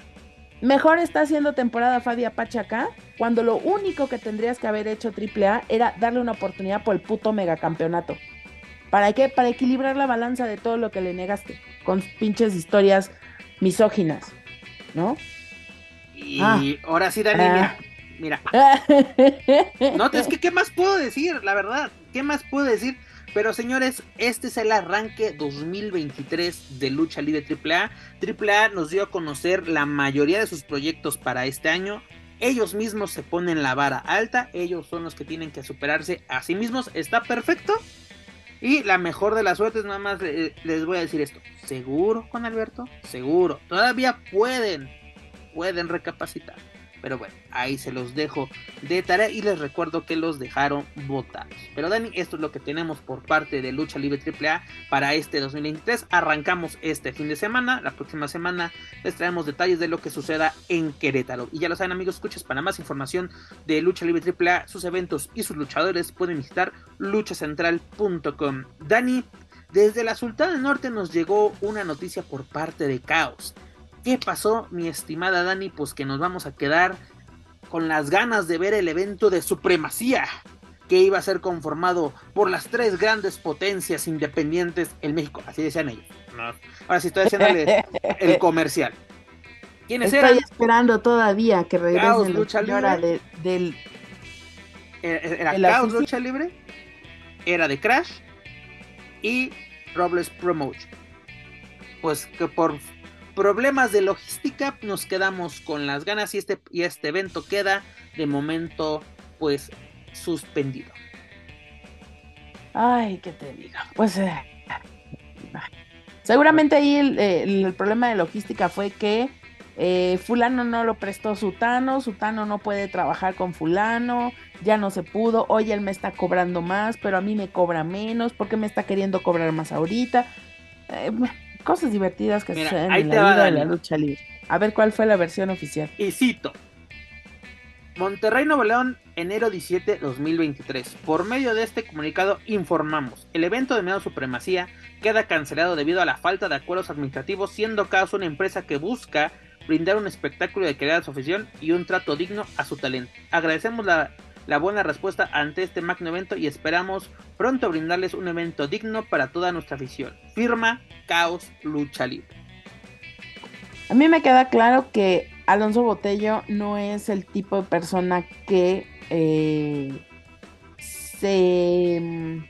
mejor está haciendo temporada Fabi Apache acá, cuando lo único que tendrías que haber hecho AAA era darle una oportunidad por el puto megacampeonato. ¿Para qué? Para equilibrar la balanza de todo lo que le negaste, con pinches historias misóginas, ¿no? Y ah. ahora sí, Dani, ah. mira, <laughs> no, es que, ¿qué más puedo decir? La verdad, ¿qué más puedo decir? Pero señores, este es el arranque 2023 de Lucha Libre AAA. AAA nos dio a conocer la mayoría de sus proyectos para este año. Ellos mismos se ponen la vara alta, ellos son los que tienen que superarse a sí mismos. ¿Está perfecto? Y la mejor de las suertes, nada más les voy a decir esto. ¿Seguro, Juan Alberto? Seguro. Todavía pueden, pueden recapacitar. Pero bueno, ahí se los dejo de tarea y les recuerdo que los dejaron votados. Pero Dani, esto es lo que tenemos por parte de Lucha Libre AAA para este 2023. Arrancamos este fin de semana. La próxima semana les traemos detalles de lo que suceda en Querétaro. Y ya lo saben amigos, escuchas para más información de Lucha Libre AAA, sus eventos y sus luchadores pueden visitar luchacentral.com. Dani, desde la Sultana del Norte nos llegó una noticia por parte de Caos ¿Qué pasó, mi estimada Dani? Pues que nos vamos a quedar con las ganas de ver el evento de supremacía que iba a ser conformado por las tres grandes potencias independientes en México. Así decían ellos. Ahora sí estoy haciéndole <laughs> el comercial. ¿Quiénes Estoy esperando todavía que regresen lucha libre. del era Caos Lucha Libre, era de Crash y Robles Promotion. Pues que por problemas de logística, nos quedamos con las ganas y este, y este evento queda de momento pues suspendido. Ay, ¿qué te digo? Pues eh, seguramente ahí el, problema de logística fue que eh, fulano no lo prestó Sutano, Sutano no puede trabajar con fulano, ya no se pudo, hoy él me está cobrando más, pero a mí me cobra menos, porque me está queriendo cobrar más ahorita? Eh, cosas divertidas que suceden en la vida de la lucha libre. A ver cuál fue la versión oficial. Y cito. Monterrey Nuevo León, enero 17, 2023. Por medio de este comunicado informamos, el evento de Medio Supremacía queda cancelado debido a la falta de acuerdos administrativos, siendo caso una empresa que busca brindar un espectáculo de calidad a su afición y un trato digno a su talento. Agradecemos la la buena respuesta ante este magno evento y esperamos pronto brindarles un evento digno para toda nuestra afición. Firma Caos Lucha Libre. A mí me queda claro que Alonso Botello no es el tipo de persona que eh, se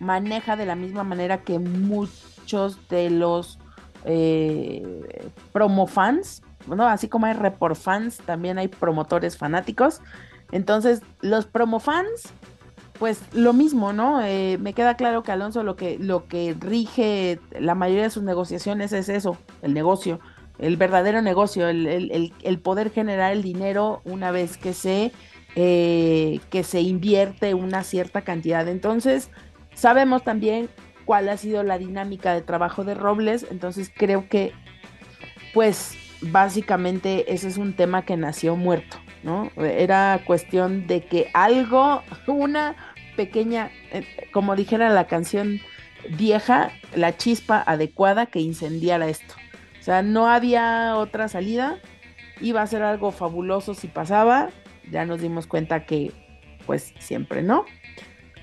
maneja de la misma manera que muchos de los eh, promo fans, bueno, así como hay report fans, también hay promotores fanáticos. Entonces, los promo fans, pues lo mismo, ¿no? Eh, me queda claro que Alonso lo que, lo que rige la mayoría de sus negociaciones es eso, el negocio, el verdadero negocio, el, poder generar el dinero una vez que se, eh, que se invierte una cierta cantidad. Entonces, sabemos también cuál ha sido la dinámica de trabajo de Robles, entonces creo que, pues, básicamente ese es un tema que nació muerto. ¿No? Era cuestión de que algo, una pequeña, eh, como dijera la canción vieja, la chispa adecuada que incendiara esto. O sea, no había otra salida, iba a ser algo fabuloso si pasaba, ya nos dimos cuenta que pues siempre no.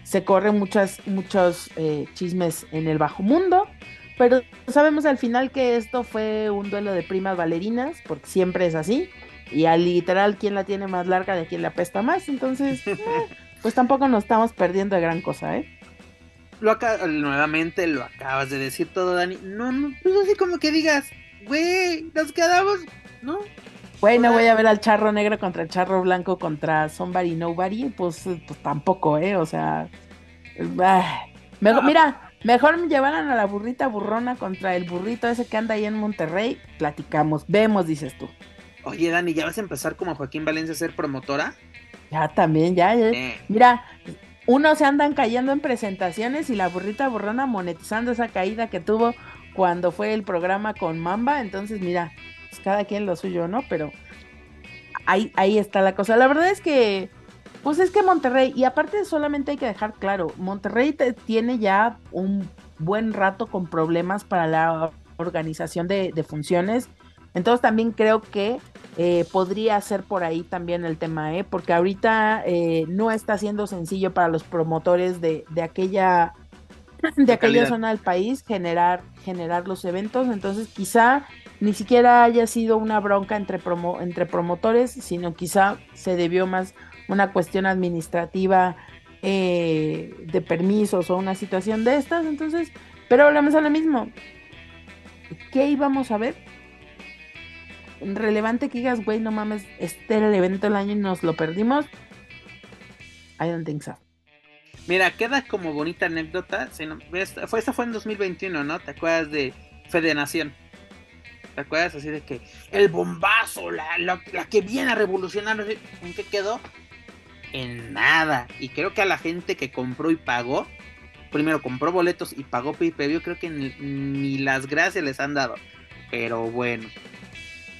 Se corren muchas, muchos eh, chismes en el bajo mundo, pero sabemos al final que esto fue un duelo de primas valerinas, porque siempre es así y al literal quién la tiene más larga de quién la apesta más. Entonces, <laughs> eh, pues tampoco nos estamos perdiendo de gran cosa, ¿eh? lo acá, nuevamente lo acabas de decir todo, Dani. No, no, pues así como que digas, güey, nos quedamos, ¿no? Güey, no voy a ver al charro negro contra el charro blanco contra Somebody Nobody, pues, pues tampoco, ¿eh? O sea, ah, mira, mejor me llevaran a la burrita burrona contra el burrito ese que anda ahí en Monterrey, platicamos, vemos, dices tú. Oye, Dani, ¿ya vas a empezar como Joaquín Valencia a ser promotora? Ya, también, ya, ya. Mira, unos se andan cayendo en presentaciones y la burrita burrona monetizando esa caída que tuvo cuando fue el programa con Mamba, entonces mira, pues, cada quien lo suyo, ¿no? Pero ahí, ahí está la cosa. La verdad es que, pues es que Monterrey, y aparte solamente hay que dejar claro, Monterrey tiene ya un buen rato con problemas para la organización de, funciones. Entonces también creo que eh, podría ser por ahí también el tema, ¿eh? porque ahorita eh, no está siendo sencillo para los promotores de, de aquella de aquella zona del país generar generar los eventos entonces quizá ni siquiera haya sido una bronca entre, promo, entre promotores, sino quizá se debió más una cuestión administrativa eh, de permisos o una situación de estas. Entonces, pero hablamos a lo mismo. ¿Qué íbamos a ver? Relevante que digas, güey, no mames, este era el evento del año y nos lo perdimos. I don't think so. Mira, queda como bonita anécdota. fue, esta fue en 2021, ¿no? ¿Te acuerdas de Federación? ¿Te acuerdas? Así de que el bombazo, la, la, que viene a revolucionar, ¿en qué quedó? En nada. Y creo que a la gente que compró y pagó, primero compró boletos y pagó PayPal, creo que ni, las gracias les han dado. Pero bueno.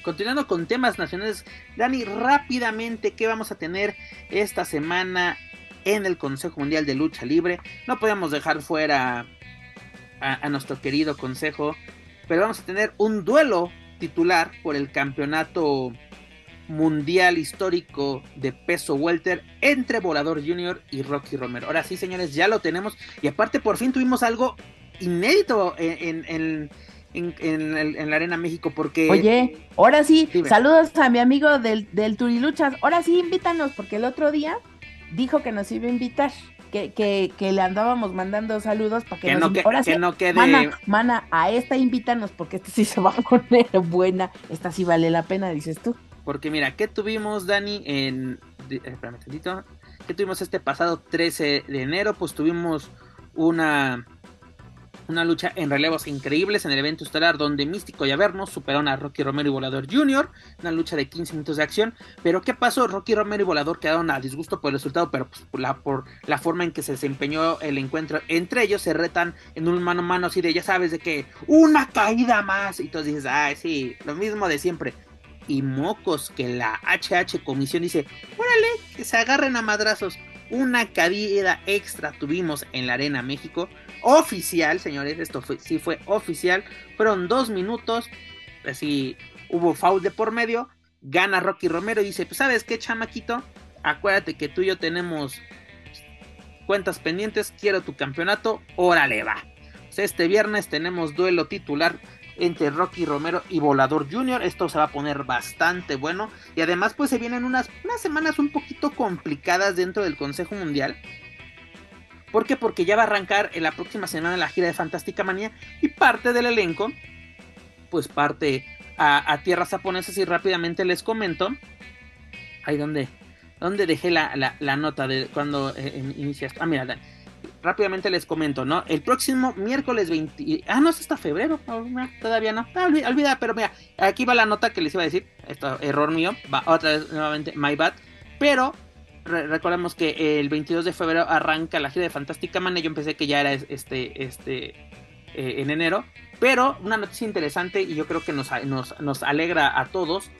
Continuando con temas nacionales, Dani, rápidamente, ¿qué vamos a tener esta semana en el Consejo Mundial de Lucha Libre? No podemos dejar fuera a nuestro querido Consejo pero vamos a tener un duelo titular por el campeonato mundial histórico de peso welter entre Volador Junior y Rocky Romero. Ahora sí, señores, ya lo tenemos. Y aparte, por fin tuvimos algo inédito en, en, en, la Arena México porque... Oye, ahora sí, saludos a mi amigo del, del Turiluchas. Ahora sí, invítanos, porque el otro día dijo que nos iba a invitar que, que, le andábamos mandando saludos para que, nos, no, ahora sí, no quede... mana, a esta invítanos porque esta sí se va a poner buena, esta sí vale la pena, dices tú. Porque mira, ¿qué tuvimos, Dani, en... Eh, espérame ¿Qué tuvimos este pasado 13 de enero? Pues tuvimos una una lucha en relevos increíbles en el evento estelar donde Místico y Averno superaron a Rocky Romero y Volador Jr. Una lucha de 15 minutos de acción. Pero ¿qué pasó? Rocky Romero y Volador quedaron a disgusto por el resultado, pero pues, por, la, por la forma en que se desempeñó el encuentro entre ellos, se retan en un mano a mano así de, ya sabes, de que una caída más. Y tú dices, ay, sí, lo mismo de siempre. Y mocos que la HH Comisión dice, órale, que se agarren a madrazos. Una caída extra tuvimos en la Arena México oficial, señores, esto fue, sí fue oficial, fueron dos minutos, así hubo foul de por medio, gana Rocky Romero y dice, pues sabes qué, chamaquito, acuérdate que tú y yo tenemos cuentas pendientes, quiero tu campeonato, órale va. este viernes tenemos duelo titular entre Rocky Romero y Volador Jr. Esto se va a poner bastante bueno. Y además pues se vienen unas, unas semanas un poquito complicadas dentro del Consejo Mundial. ¿Por qué? Porque ya va a arrancar en la próxima semana la gira de Fantástica Manía y parte del elenco, pues parte a, tierras japonesas y rápidamente les comento. Ahí donde, donde dejé la, nota de cuando eh, inicia esto. Ah, mira, rápidamente les comento, ¿no? El próximo miércoles 20. Ah, no, es hasta febrero. todavía no. Ah, olvida, pero mira, aquí va la nota que les iba a decir. Esto, error mío. Va otra vez nuevamente, my bad. Pero recordemos que el 22 de febrero arranca la gira de Fantástica Man. Yo empecé que ya era este, este, eh, en enero. Pero una noticia interesante y yo creo que nos, nos, alegra a todos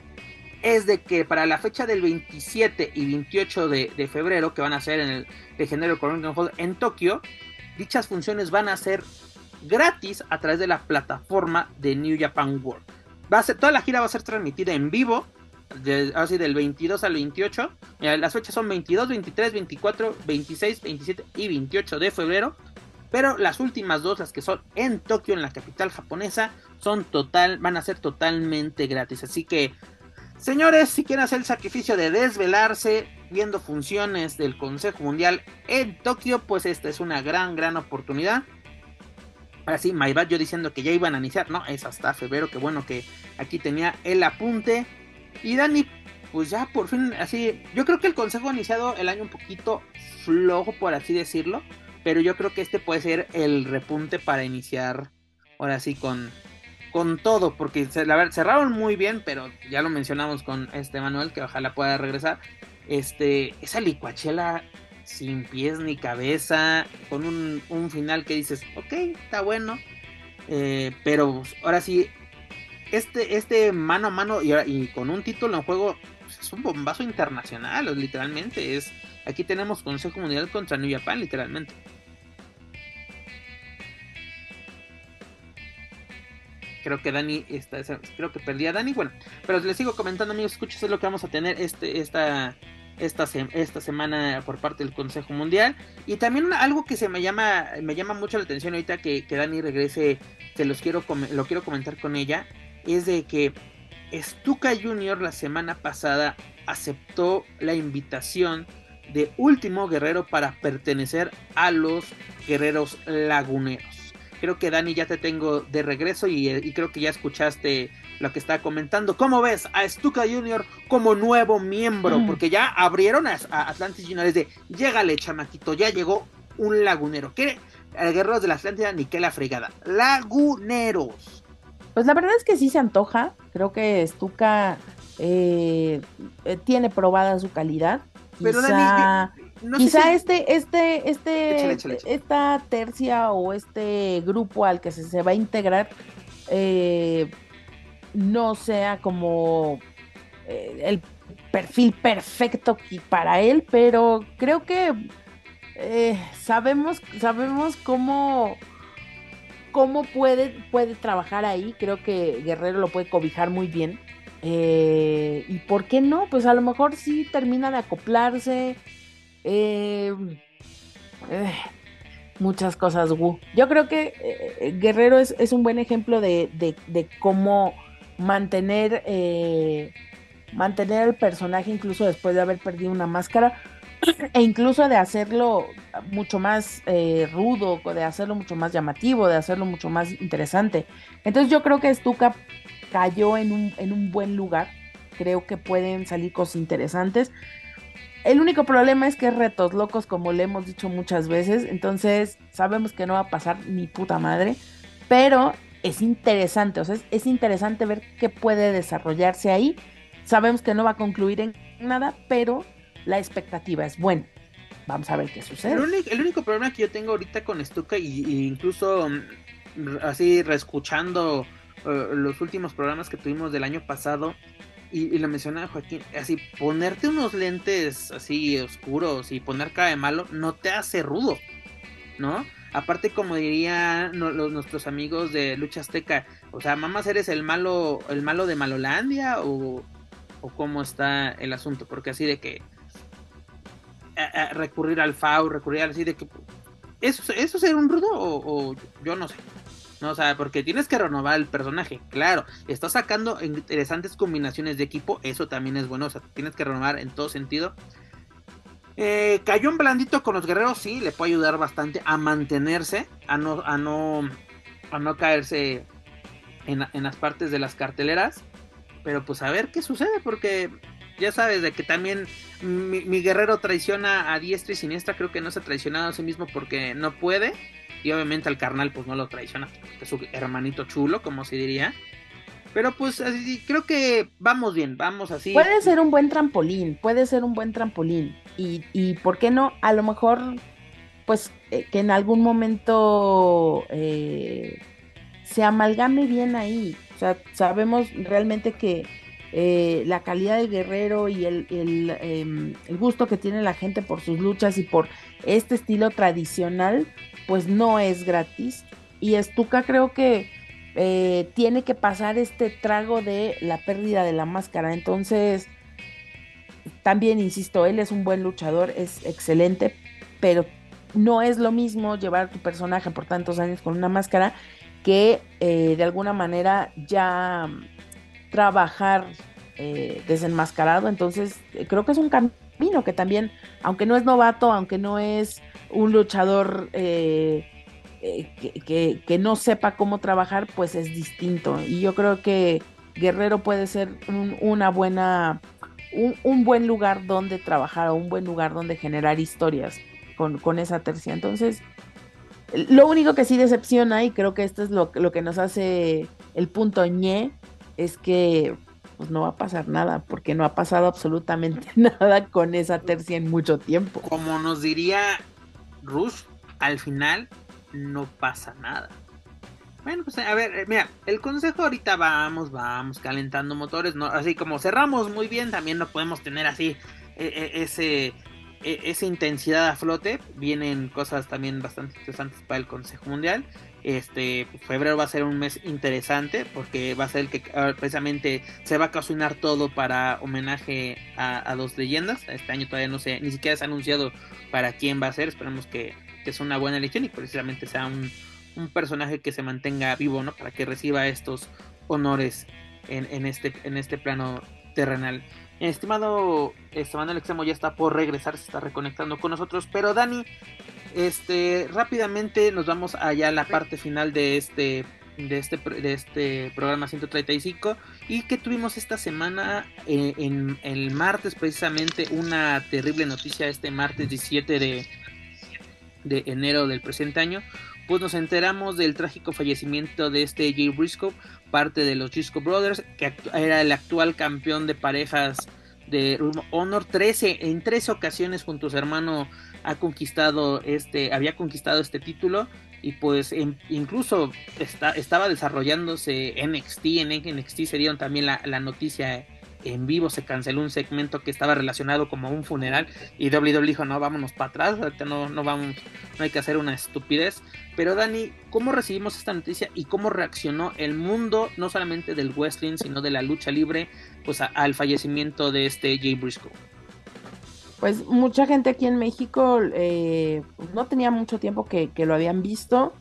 es de que para la fecha del 27 y 28 de, febrero, que van a ser en el Legendario Corona Hall en Tokio, dichas funciones van a ser gratis a través de la plataforma de New Japan World. Va a ser, toda la gira va a ser transmitida en vivo así del 22 al 28. las fechas son 22, 23, 24, 26, 27 y 28 de febrero. Pero las últimas dos, las que son en Tokio, en la capital japonesa, son total, van a ser totalmente gratis. Así que, señores, si quieren hacer el sacrificio de desvelarse, viendo funciones del Consejo Mundial en Tokio, pues esta es una gran, gran oportunidad. Ahora sí, Maybach yo diciendo que ya iban a iniciar, no, es hasta febrero, que bueno que aquí tenía el apunte. Y Dani, pues ya por fin, así, yo creo que el consejo ha iniciado el año un poquito flojo, por así decirlo, pero yo creo que este puede ser el repunte para iniciar, ahora sí, con, con todo, porque cerraron muy bien, pero ya lo mencionamos con este Manuel, que ojalá pueda regresar. Este, esa licuachela sin pies ni cabeza, con un, final que dices, ok, está bueno, eh, pero ahora sí, este, este mano a mano y, con un título en juego pues, es un bombazo internacional, literalmente. Es, aquí tenemos Consejo Mundial contra New Japan, literalmente. Creo que Dani está, creo que perdí a Dani. Bueno, pero les sigo comentando, amigos, escuchen, es lo que vamos a tener este, esta, esta, esta semana por parte del Consejo Mundial. Y también algo que se me llama, me llama mucho la atención ahorita que, que Dani regrese, que los quiero, lo quiero comentar con ella es de que Stuka Junior la semana pasada aceptó la invitación de Último Guerrero para pertenecer a los Guerreros Laguneros. Creo que Dani ya te tengo de regreso y, creo que ya escuchaste lo que está comentando. ¿Cómo ves a Stuka Junior como nuevo miembro? Mm. Porque ya abrieron a, Atlantis Junior. de, llégale chamaquito, ya llegó un lagunero. ¿Qué? Guerreros de la Atlántida, ni que la fregada. Laguneros. Pues la verdad es que sí se antoja. Creo que Stuka eh, eh, tiene probada su calidad. Pero quizá, quizá este, este, este, esta tercia o este grupo al que se, va a integrar eh, no sea como el perfil perfecto para él, pero creo que sabemos, sabemos cómo cómo puede, puede trabajar ahí. Creo que Guerrero lo puede cobijar muy bien. Eh, y por qué no, pues a lo mejor sí termina de acoplarse. Eh, eh, muchas cosas, Yo creo que Guerrero es, un buen ejemplo de, de cómo mantener, mantener el personaje incluso después de haber perdido una máscara <clears throat> e incluso de hacerlo mucho más eh, rudo, de hacerlo mucho más llamativo, de hacerlo mucho más interesante. Entonces yo creo que Stuka cayó en un, en un buen lugar, creo que pueden salir cosas interesantes. El único problema es que es retos locos, como le hemos dicho muchas veces, entonces sabemos que no va a pasar ni puta madre, pero es interesante, o sea, es interesante ver qué puede desarrollarse ahí. Sabemos que no va a concluir en nada, pero la expectativa es buena. Vamos a ver qué sucede. El único, problema que yo tengo ahorita con Stuka y, incluso mm, así reescuchando eh, los últimos programas que tuvimos del año pasado y, lo mencionaba Joaquín, así ponerte unos lentes así oscuros y poner cara de malo no te hace rudo, ¿no? Aparte como dirían nuestros amigos de Lucha Azteca, o sea, mamás eres el malo, el malo de Malolandia o, o cómo está el asunto, porque así de que recurrir al FAU, recurrir al así de que eso, eso es un rudo o, yo no sé. No, o sea, porque tienes que renovar el personaje, claro. Estás sacando interesantes combinaciones de equipo, eso también es bueno, o sea, tienes que renovar en todo sentido. Eh, cayó un blandito con los guerreros, sí, le puede ayudar bastante a mantenerse, a no, a no, a no caerse en, en las partes de las carteleras. Pero pues a ver qué sucede, porque ya sabes, de que también mi, guerrero traiciona a diestra y siniestra, creo que no se ha traicionado a sí mismo porque no puede. Y obviamente al carnal pues no lo traiciona, es su hermanito chulo, como se diría. Pero pues así, creo que vamos bien, vamos así. Puede ser un buen trampolín, puede ser un buen trampolín. Y, y ¿por qué no? A lo mejor, pues eh, que en algún momento eh, se amalgame bien ahí. O sea, sabemos realmente que eh, la calidad del guerrero y el, em, el, gusto que tiene la gente por sus luchas y por este estilo tradicional, pues no es gratis. Y Stuka creo que eh, tiene que pasar este trago de la pérdida de la máscara. Entonces, también insisto, él es un buen luchador, es excelente, pero no es lo mismo llevar tu personaje por tantos años con una máscara que eh, de alguna manera ya trabajar eh, desenmascarado. Entonces, creo que es un camino, que también, aunque no es novato, aunque no es un luchador eh, eh, que, no sepa cómo trabajar, pues es distinto. Y yo creo que Guerrero puede ser una buena, un, buen lugar donde trabajar o un buen lugar donde generar historias con, con esa tercia. Entonces, lo único que sí decepciona, y creo que esto es lo, lo que nos hace el punto ñe, es que pues no va a pasar nada, porque no ha pasado absolutamente <laughs> nada con esa tercia en mucho tiempo. Como nos diría Rush, al final no pasa nada. Bueno, pues a ver, eh, mira, el consejo ahorita vamos, vamos calentando motores, no, así como cerramos muy bien, también no podemos tener así e, e, ese esa intensidad a flote. Vienen cosas también bastante interesantes para el Consejo Mundial. Este febrero va a ser un mes interesante porque va a ser el que ah, precisamente se va a cocinar todo para homenaje a, dos leyendas. Este año todavía no sé, ni siquiera se ha anunciado para quién va a ser. Esperemos que, que sea una buena elección y precisamente sea un, un, personaje que se mantenga vivo, ¿no? Para que reciba estos honores en, en, este, en este plano terrenal. Estimado, estimado el extremo ya está por regresar, se está reconectando con nosotros. Pero Dani, este, rápidamente nos vamos allá a la parte final de este, de este, de este programa 135 y que tuvimos esta semana eh, en el martes precisamente una terrible noticia este martes 17 de, de enero del presente año pues nos enteramos del trágico fallecimiento de este Jay Briscoe, parte de los Briscoe Brothers, que era el actual campeón de parejas de Honor. 13 en tres ocasiones junto a su hermano ha conquistado este había conquistado este título y pues incluso estaba desarrollándose NXT en NXT se dieron también la, la noticia en vivo se canceló un segmento que estaba relacionado como un funeral y WWE dijo no vámonos para atrás no no vamos no hay que hacer una estupidez pero Dani cómo recibimos esta noticia y cómo reaccionó el mundo no solamente del wrestling sino de la lucha libre pues al fallecimiento de este Jay Briscoe pues mucha gente aquí en México eh, no tenía mucho tiempo que, lo habían visto.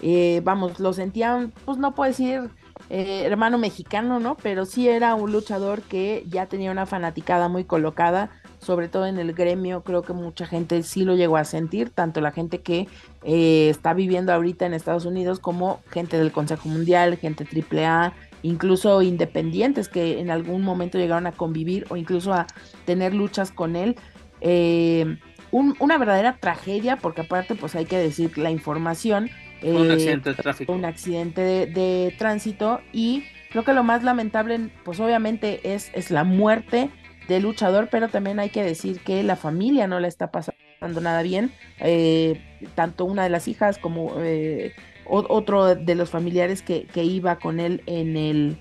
Eh, vamos lo sentían pues no puedo decir eh, hermano mexicano, ¿no? Pero sí era un luchador que ya tenía una fanaticada muy colocada, sobre todo en el gremio, creo que mucha gente sí lo llegó a sentir, tanto la gente que eh, está viviendo ahorita en Estados Unidos como gente del Consejo Mundial, gente AAA, incluso independientes que en algún momento llegaron a convivir o incluso a tener luchas con él. Eh, una verdadera tragedia, porque aparte pues hay que decir la información un eh, accidente de tráfico. Un accidente de, tránsito y creo que lo más lamentable, pues obviamente es, es la muerte del luchador, pero también hay que decir que la familia no le está pasando nada bien, eh, tanto una de las hijas como eh, otro de los familiares que, que, iba con él en el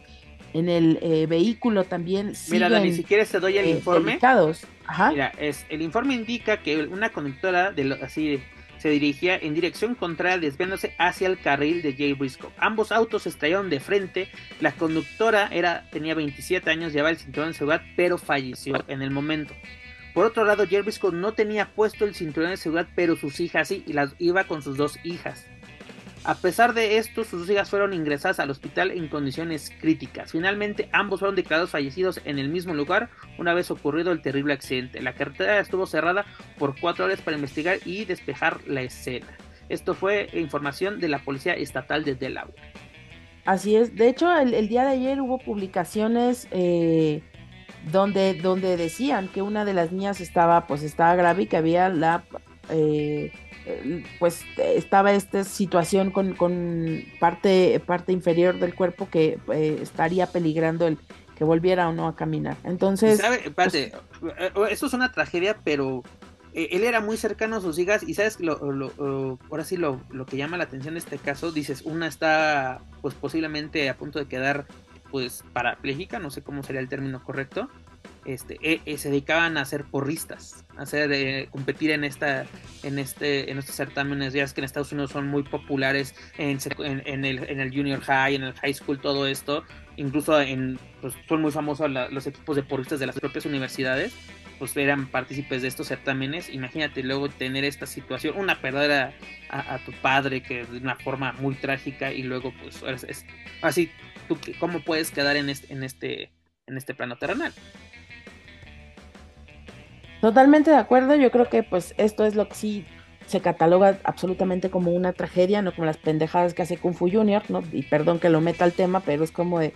en el vehículo también. Mira, Dani, si quieres te doy el informe. Mira, es, el informe indica que una conductora de así se dirigía en dirección contraria desviándose hacia el carril de Jay Briscoe. Ambos autos estallaron de frente. La conductora era, tenía 27 años, llevaba el cinturón de seguridad, pero falleció en el momento. Por otro lado, Jay Briscoe no tenía puesto el cinturón de seguridad, pero sus hijas sí, y las iba con sus dos hijas. A pesar de esto, sus hijas fueron ingresadas al hospital en condiciones críticas. Finalmente, ambos fueron declarados fallecidos en el mismo lugar una vez ocurrido el terrible accidente. La carretera estuvo cerrada por cuatro horas para investigar y despejar la escena. Esto fue información de la Policía Estatal de Delaware. Así es. De hecho, el, día de ayer hubo publicaciones eh, donde, donde decían que una de las niñas estaba, pues, estaba grave y que había la eh, pues estaba esta situación con, parte, parte inferior del cuerpo que eh, estaría peligrando el que volviera o no a caminar. Entonces... ¿Sabe? Pues, eh, eso es una tragedia, pero eh, él era muy cercano a sus hijas y sabes lo, ahora sí lo, lo, que llama la atención de este caso, dices, una está pues posiblemente a punto de quedar pues parapléjica, no sé cómo sería el término correcto, este, eh, eh, se dedicaban a ser porristas, a hacer, eh, competir en esta, en este, en estos certámenes, ya es que en Estados Unidos son muy populares en, el, en el junior high, en el high school, todo esto, incluso en, pues, son muy famosos los equipos de porristas de las propias universidades, pues eran partícipes de estos certámenes, imagínate luego tener esta situación, una perder a, tu padre que de una forma muy trágica y luego pues es, así, tú cómo puedes quedar en este, en este, en este plano terrenal. Totalmente de acuerdo, yo creo que pues esto es lo que sí se cataloga absolutamente como una tragedia, no como las pendejadas que hace Kung Fu Junior, ¿no? Y perdón que lo meta al tema, pero es como de,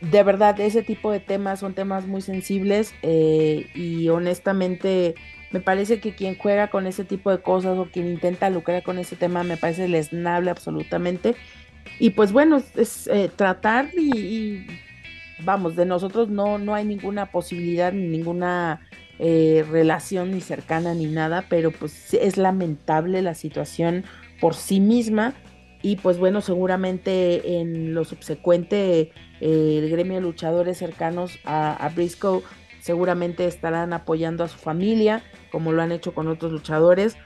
de verdad, ese tipo de temas son temas muy sensibles eh, y honestamente me parece que quien juega con ese tipo de cosas o quien intenta lucrar con ese tema me parece lesnable absolutamente. Y pues bueno, es, eh, tratar y, vamos, de nosotros no, no hay ninguna posibilidad ni ninguna eh, relación ni cercana ni nada, pero pues es lamentable la situación por sí misma. Y pues bueno, seguramente en lo subsecuente eh, el gremio de luchadores cercanos a, a, Briscoe seguramente estarán apoyando a su familia como lo han hecho con otros luchadores.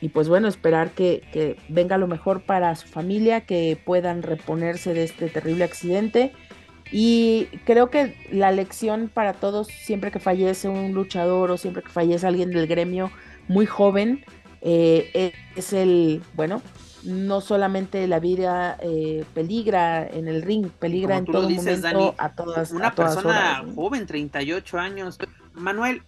Y pues bueno, esperar que, que venga lo mejor para su familia, que puedan reponerse de este terrible accidente y creo que la lección para todos, siempre que fallece un luchador o siempre que fallece alguien del gremio muy joven, eh, es el, bueno, no solamente la vida eh, peligra en el ring, peligra en todo momento a todas Una a todas persona horas. joven, 38 años. Manuel,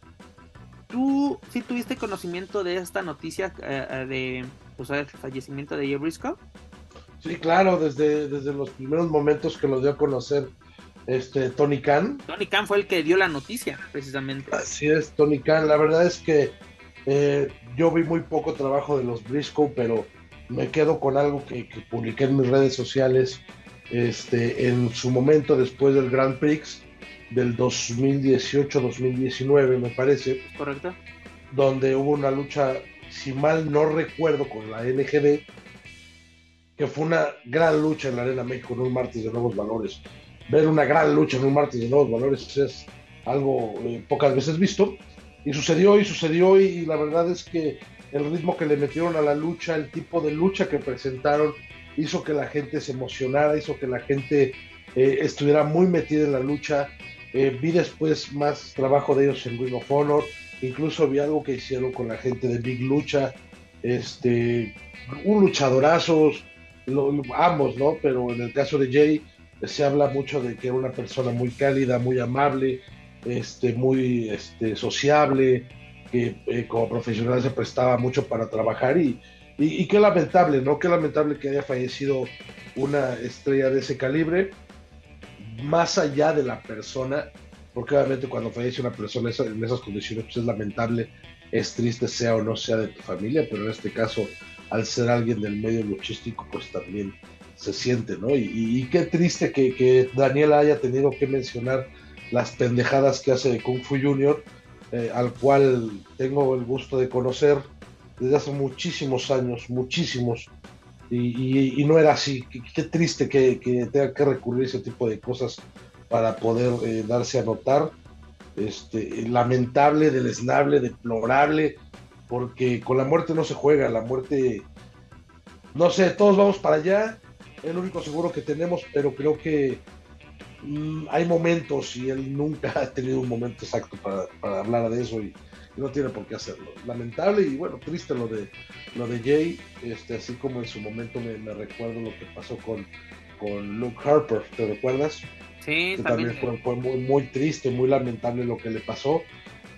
¿tú sí tuviste conocimiento de esta noticia eh, de pues, el fallecimiento de Jay Briscoe? Sí, claro, desde, desde los primeros momentos que lo dio a conocer este Tony Khan. Tony Khan fue el que dio la noticia, precisamente. Así es, Tony Khan. La verdad es que eh, yo vi muy poco trabajo de los Briscoe, pero me quedo con algo que, que, publiqué en mis redes sociales este, en su momento después del Grand Prix del 2018-2019, me parece. Correcto. Donde hubo una lucha, si mal no recuerdo, con la NGD, que fue una gran lucha en la Arena México en un martes de nuevos valores ver una gran lucha en un martes de nuevos valores es algo eh, pocas veces visto. Y sucedió y sucedió y, la verdad es que el ritmo que le metieron a la lucha, el tipo de lucha que presentaron, hizo que la gente se emocionara, hizo que la gente eh, estuviera muy metida en la lucha. Eh, vi después más trabajo de ellos en Ring of Honor, incluso vi algo que hicieron con la gente de Big Lucha, este, un luchadorazo, lo, ambos, ¿no? Pero en el caso de Jay, se habla mucho de que era una persona muy cálida, muy amable, este, muy este, sociable, que eh, como profesional se prestaba mucho para trabajar y, y, y, qué lamentable, ¿no? Qué lamentable que haya fallecido una estrella de ese calibre, más allá de la persona, porque obviamente cuando fallece una persona en esas condiciones pues es lamentable, es triste sea o no sea de tu familia, pero en este caso, al ser alguien del medio luchístico, pues también se siente, ¿no? Y, qué triste que, que, Daniela haya tenido que mencionar las pendejadas que hace de Kung Fu Junior, eh, al cual tengo el gusto de conocer desde hace muchísimos años, muchísimos, y, y no era así. Qué, qué triste que, que, tenga que recurrir a ese tipo de cosas para poder eh, darse a notar. Este, lamentable, deleznable, deplorable, porque con la muerte no se juega, la muerte, no sé, todos vamos para allá, el único seguro que tenemos, pero creo que mmm, hay momentos y él nunca <laughs> ha tenido un momento exacto para, para hablar de eso y, y, no tiene por qué hacerlo. Lamentable y bueno, triste lo de lo de Jay, este, así como en su momento me, me recuerdo lo que pasó con, con Luke Harper, ¿te recuerdas? Sí, que también, también fue, fue, muy, muy triste, muy lamentable lo que le pasó.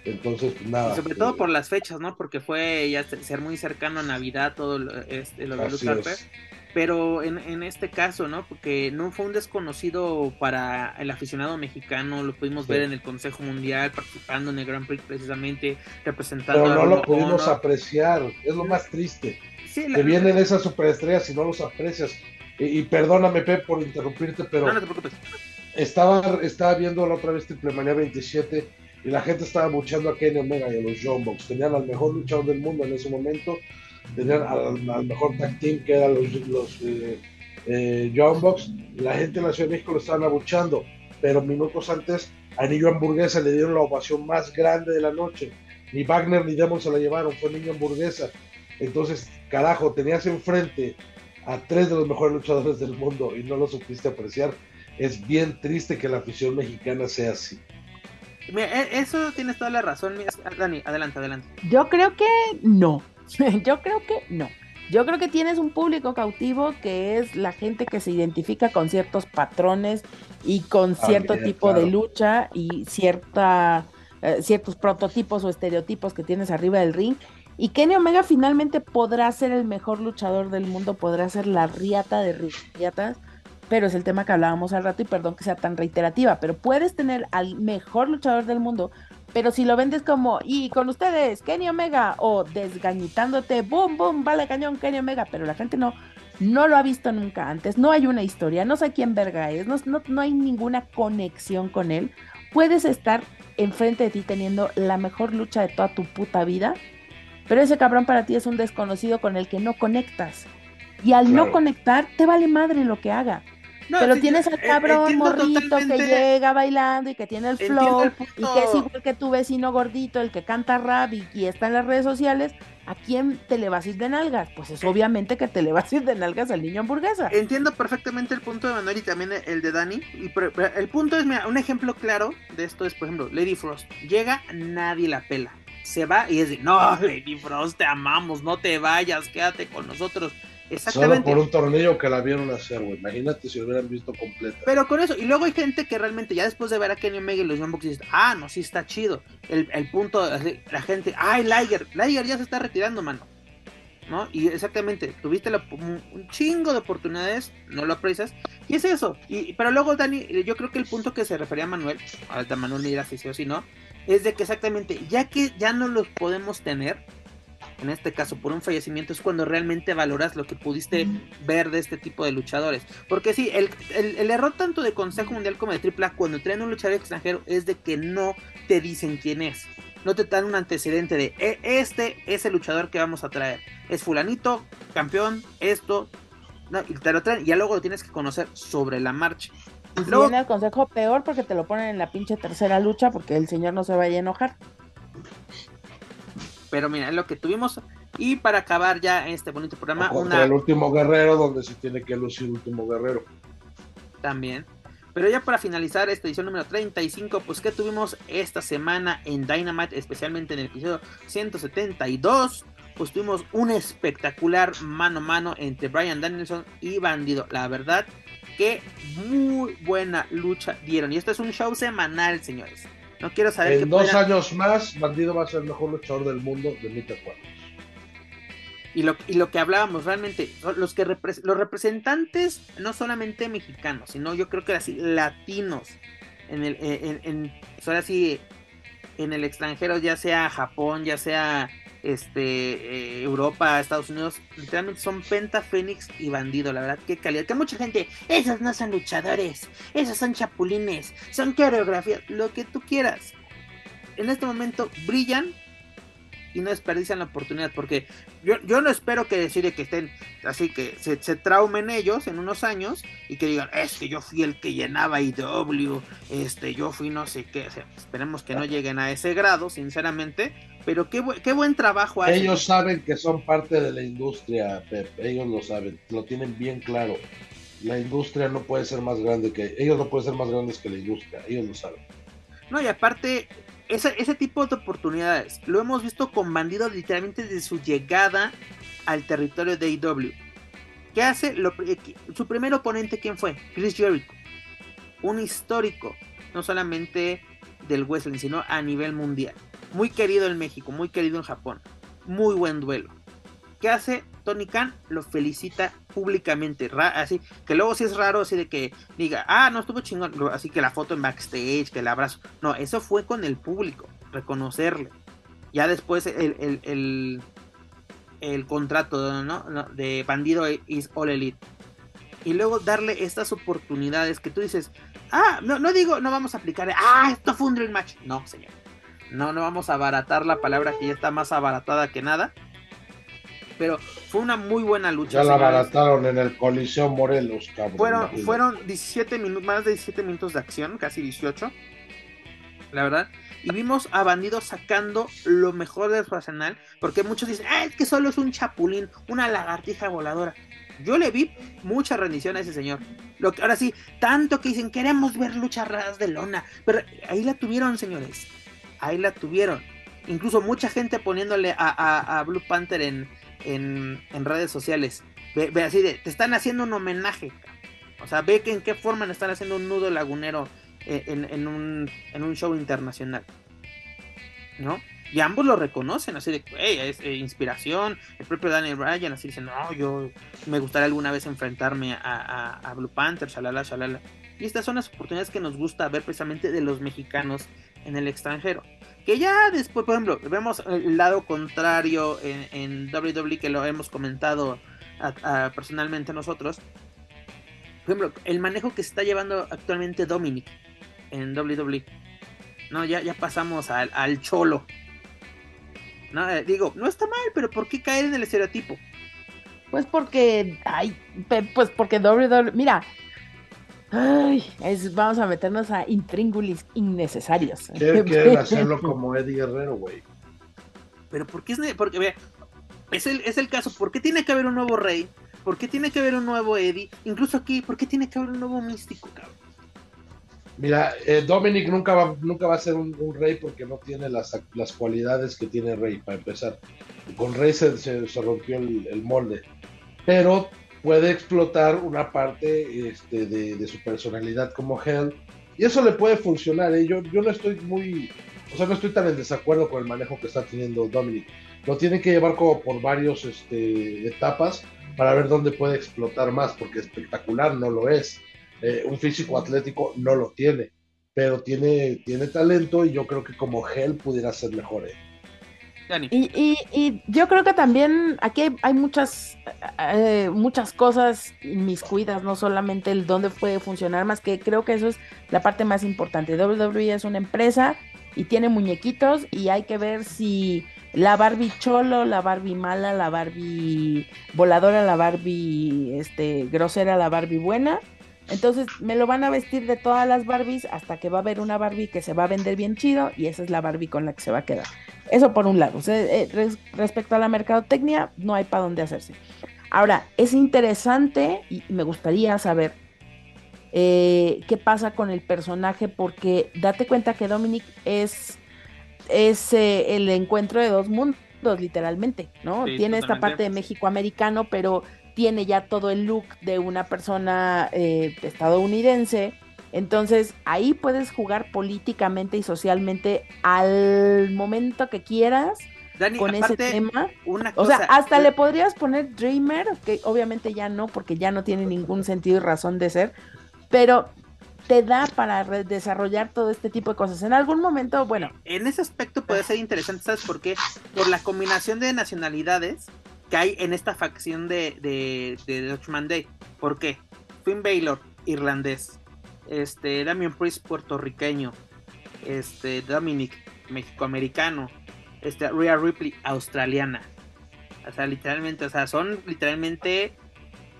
Entonces, pues nada. Y sobre todo eh, por las fechas, ¿no? Porque fue ya ser muy cercano a Navidad todo lo, este, lo de Luke Harper. Es pero en, en, este caso, ¿no? Porque no fue un desconocido para el aficionado mexicano, lo pudimos sí. ver en el Consejo Mundial, participando en el Grand Prix precisamente, representando Pero no lo pudimos apreciar, es lo más triste. Sí, la, que vienen esas superestrellas y no los aprecias. Y, y perdóname, Pep, por interrumpirte, pero no, no te preocupes. Estaba, estaba viendo la otra vez Triple Manía 27 y la gente estaba buchando a Kenny Omega y a los John Box. Tenían al mejor luchador del mundo en ese momento tenían al, al, mejor tag team que eran los, los eh, eh, John Box, la gente en la Ciudad de México lo estaban abuchando, pero minutos antes a Niño Hamburguesa le dieron la ovación más grande de la noche. Ni Wagner ni Demon se la llevaron, fue Niño Hamburguesa. Entonces, carajo, tenías enfrente a tres de los mejores luchadores del mundo y no lo supiste apreciar. Es bien triste que la afición mexicana sea así. e, Eso tienes toda la razón, Dani. Adelante, adelante. Yo creo que no. <laughs> Yo creo que no. Yo creo que tienes un público cautivo que es la gente que se identifica con ciertos patrones y con cierto ah, bien, tipo claro. de lucha y cierta eh, ciertos prototipos o estereotipos que tienes arriba del ring. Y Kenny Omega finalmente podrá ser el mejor luchador del mundo, podrá ser la riata de riatas, pero es el tema que hablábamos al rato y perdón que sea tan reiterativa, pero puedes tener al mejor luchador del mundo, pero si lo vendes como, y con ustedes, Kenny Omega, o desgañitándote, boom, boom, vale cañón, Kenny Omega, pero la gente no, no lo ha visto nunca antes, no hay una historia, no sé quién verga es, no, no, no hay ninguna conexión con él, puedes estar enfrente de ti teniendo la mejor lucha de toda tu puta vida, pero ese cabrón para ti es un desconocido con el que no conectas. Y al no conectar, te vale madre lo que haga. Pero tienes al eh, cabrón morrito que llega bailando y que tiene el flow y que es igual que tu vecino gordito, el que canta rap y, está en las redes sociales. ¿A quién te le vas a ir de nalgas? Pues es obviamente que te le vas a ir de nalgas al niño hamburguesa. Entiendo perfectamente el punto de Manuel y también el de Dani. Y el punto es, mira, un ejemplo claro de esto es, por ejemplo, Lady Frost. Llega, nadie la pela. Se va y es de, no, Lady Frost, te amamos, no te vayas, quédate con nosotros Solo por un tornillo que la vieron hacer, güey. Imagínate si lo hubieran visto completa. Pero con eso, y luego hay gente que realmente ya después de ver a Kenny Omega y los Young Bucks dice, ah, no, sí está chido. El, el punto, la gente, ay, Liger, Liger ya se está retirando, mano. ¿No? Y exactamente, tuviste un chingo de oportunidades, no lo aprecias, y es eso. Y, pero luego, Dani, yo creo que el punto que se refería a Manuel, a Manuel dirá si sí o si no, es de que exactamente, ya que ya no los podemos tener, en este caso por un fallecimiento, es cuando realmente valoras lo que pudiste ver de este tipo de luchadores. Porque sí, el, error tanto de Consejo Mundial como de AAA cuando traen un luchador extranjero es de que no te dicen quién es. No te dan un antecedente de e, este es el luchador que vamos a traer. Es fulanito, campeón, esto. y te lo traen y ya luego lo tienes que conocer sobre la marcha. Y luego, viene el consejo peor porque te lo ponen en la pinche tercera lucha porque el señor no se vaya a enojar. Pero mira, es lo que tuvimos. Y para acabar ya este bonito programa, una... el último guerrero, donde se tiene que lucir último guerrero. También. Pero ya para finalizar esta edición número 35, pues que tuvimos esta semana en Dynamite, especialmente en el episodio 172, pues tuvimos un espectacular mano a mano entre Brian Danielson y Bandido. La verdad que muy buena lucha dieron. Y esto es un show semanal, señores. No quiero saber. En dos años más, Bandido va a ser el mejor luchador del mundo de lucha Y lo, y lo que hablábamos realmente, los que los representantes, no solamente mexicanos, sino yo creo que así latinos, en el, en, en, ahora sí, en el extranjero, ya sea Japón, ya sea este eh, Europa, Estados Unidos, literalmente son Penta, Fénix y Bandido, la verdad, qué calidad. Que mucha gente, esos no son luchadores, esos son chapulines, son coreografías, lo que tú quieras. En este momento brillan y no desperdician la oportunidad, porque yo, yo no espero que decide que estén así, que se, traumen ellos en unos años y que digan, es que yo fui el que llenaba IW, este, yo fui no sé qué, esperemos que no lleguen a ese grado, sinceramente, pero qué, qué buen trabajo hay. Ellos saben que son parte de la industria, Pep, ellos lo saben, lo tienen bien claro. La industria no puede ser más grande que ellos no pueden ser más grandes que la industria, ellos lo saben. No, y aparte, ese, ese tipo de oportunidades lo hemos visto con bandidos literalmente desde su llegada al territorio de AEW. ¿Qué hace? Eh, su primer oponente, ¿quién fue? Chris Jericho. Un histórico, no solamente del wrestling, sino a nivel mundial. Muy querido en México, muy querido en Japón. Muy buen duelo. ¿Qué hace? Tony Khan lo felicita públicamente, así que luego sí es raro así de que diga, ah, no estuvo chingón, así que la foto en backstage, que el abrazo, no, eso fue con el público, reconocerle. Ya después el, el, el, contrato ¿no? de Bandido is All Elite. Y luego darle estas oportunidades que tú dices, ah, no, no digo, no vamos a aplicar, ah, esto fue un dream match. No, señor. No, no vamos a abaratar la palabra que ya está más abaratada que nada pero fue una muy buena lucha. Ya la abarataron en el Coliseo Morelos, cabrón. Fueron, fueron 17 minutos, más de 17 minutos de acción, casi 18. La verdad. Y vimos a Bandido sacando lo mejor de su arsenal. Porque muchos dicen, ah, es que solo es un chapulín, una lagartija voladora. Yo le vi mucha rendición a ese señor. Lo que, ahora sí, tanto que dicen, queremos ver luchas raras de lona. Pero ahí la tuvieron, señores. Ahí la tuvieron. Incluso mucha gente poniéndole a Blue Panther en, en, redes sociales. Ve, así de, te están haciendo un homenaje. O sea, ve que en qué forma le están haciendo un nudo lagunero eh, en, un, en un show internacional. ¿no? Y ambos lo reconocen, así de, hey, es eh, inspiración. El propio Daniel Bryan así dice, no, yo me gustaría alguna vez enfrentarme a, Blue Panther, shalala, shalala. Y estas son las oportunidades que nos gusta ver precisamente de los mexicanos en el extranjero. Que ya después, por ejemplo, vemos el lado contrario en, WWE que lo hemos comentado personalmente nosotros. Por ejemplo, el manejo que está llevando actualmente Dominic en WWE. No, ya, ya pasamos al, cholo. Eh, digo, no está mal, pero ¿por qué caer en el estereotipo? Pues porque, ay, pues porque WWE, mira, ay, vamos a meternos a intríngulis innecesarios. <laughs> Quieren <laughs> hacerlo como Eddie Guerrero, güey. Pero ¿por qué es, porque, ve, es el, es el caso, ¿por qué tiene que haber un nuevo rey? ¿Por qué tiene que haber un nuevo Eddie? Incluso aquí, ¿por qué tiene que haber un nuevo místico, cabrón? Mira, eh, Dominic nunca va, nunca va a ser un, rey porque no tiene las, las, cualidades que tiene Rey, para empezar. Con Rey se, se, rompió el, molde. Pero puede explotar una parte este, de, su personalidad como Hell. Y eso le puede funcionar. ¿eh? Yo, yo no estoy muy. O sea, no estoy tan en desacuerdo con el manejo que está teniendo Dominic. Lo tiene que llevar como por varios este, etapas para ver dónde puede explotar más, porque espectacular no lo es. Eh, un físico atlético no lo tiene, pero tiene, tiene talento y yo creo que como gel pudiera ser mejor. Eh. Y, yo creo que también aquí hay, muchas, eh, muchas cosas mis cuidas, no solamente el dónde puede funcionar, más que creo que eso es la parte más importante. WWE es una empresa y tiene muñequitos y hay que ver si la Barbie cholo, la Barbie mala, la Barbie voladora, la Barbie este, grosera, la Barbie buena, entonces me lo van a vestir de todas las Barbies hasta que va a haber una Barbie que se va a vender bien chido y esa es la Barbie con la que se va a quedar. Eso por un lado. Eh, respecto a la mercadotecnia, no hay para dónde hacerse. Ahora, es interesante y me gustaría saber eh, qué pasa con el personaje porque date cuenta que Dominic es, es eh, el encuentro de dos mundos, literalmente, ¿no? Tiene esta parte de México americano, pero tiene ya todo el look de una persona estadounidense. Entonces ahí puedes jugar políticamente y socialmente al momento que quieras con ese tema. o sea, hasta le podrías poner Dreamer, que obviamente ya no, porque ya no tiene ningún sentido y razón de ser, pero te da para desarrollar todo este tipo de cosas. En algún momento, bueno. En ese aspecto puede ser interesante, ¿sabes por qué? Por la combinación de nacionalidades que hay en esta facción de, de, de Day. ¿Por qué? Finn Baylor, irlandés. Este, Damian Priest, puertorriqueño. Este, Dominic, mexicoamericano. Este, Rhea Ripley, australiana. O sea, literalmente, o sea, son literalmente.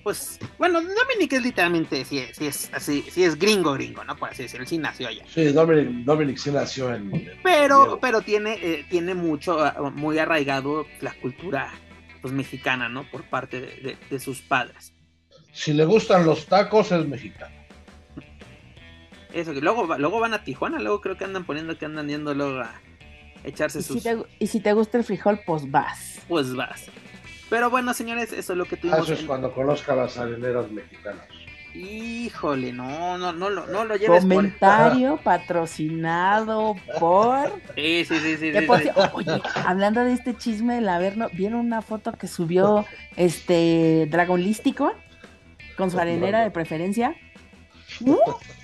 Pues, bueno, Dominic es literalmente, si es, es así, si es gringo, gringo, ¿no? Por así decirlo, sí nació allá. Sí, Dominic, Dominic sí nació en. pero, pero tiene, eh, tiene mucho, muy arraigado la cultura pues mexicana, ¿no? Por parte de, sus padres. Si le gustan los tacos, es mexicano. Eso, que luego, luego van a Tijuana, luego creo que andan poniendo que andan yendo luego a echarse ¿Y sus... Si te, y si te gusta el frijol, pues vas. Pues vas. Pero bueno, señores, eso es lo que tuvimos. Eso es cuando conozca las areneras mexicanas. Híjole, no, no, no, no, no lo lleves Comentario patrocinado por. <laughs> Sí, sí, sí, sí. Oye, hablando de este chisme del Averno, ¿vieron una foto que subió este Dragonlístico? Con su arenera de preferencia. No, <laughs>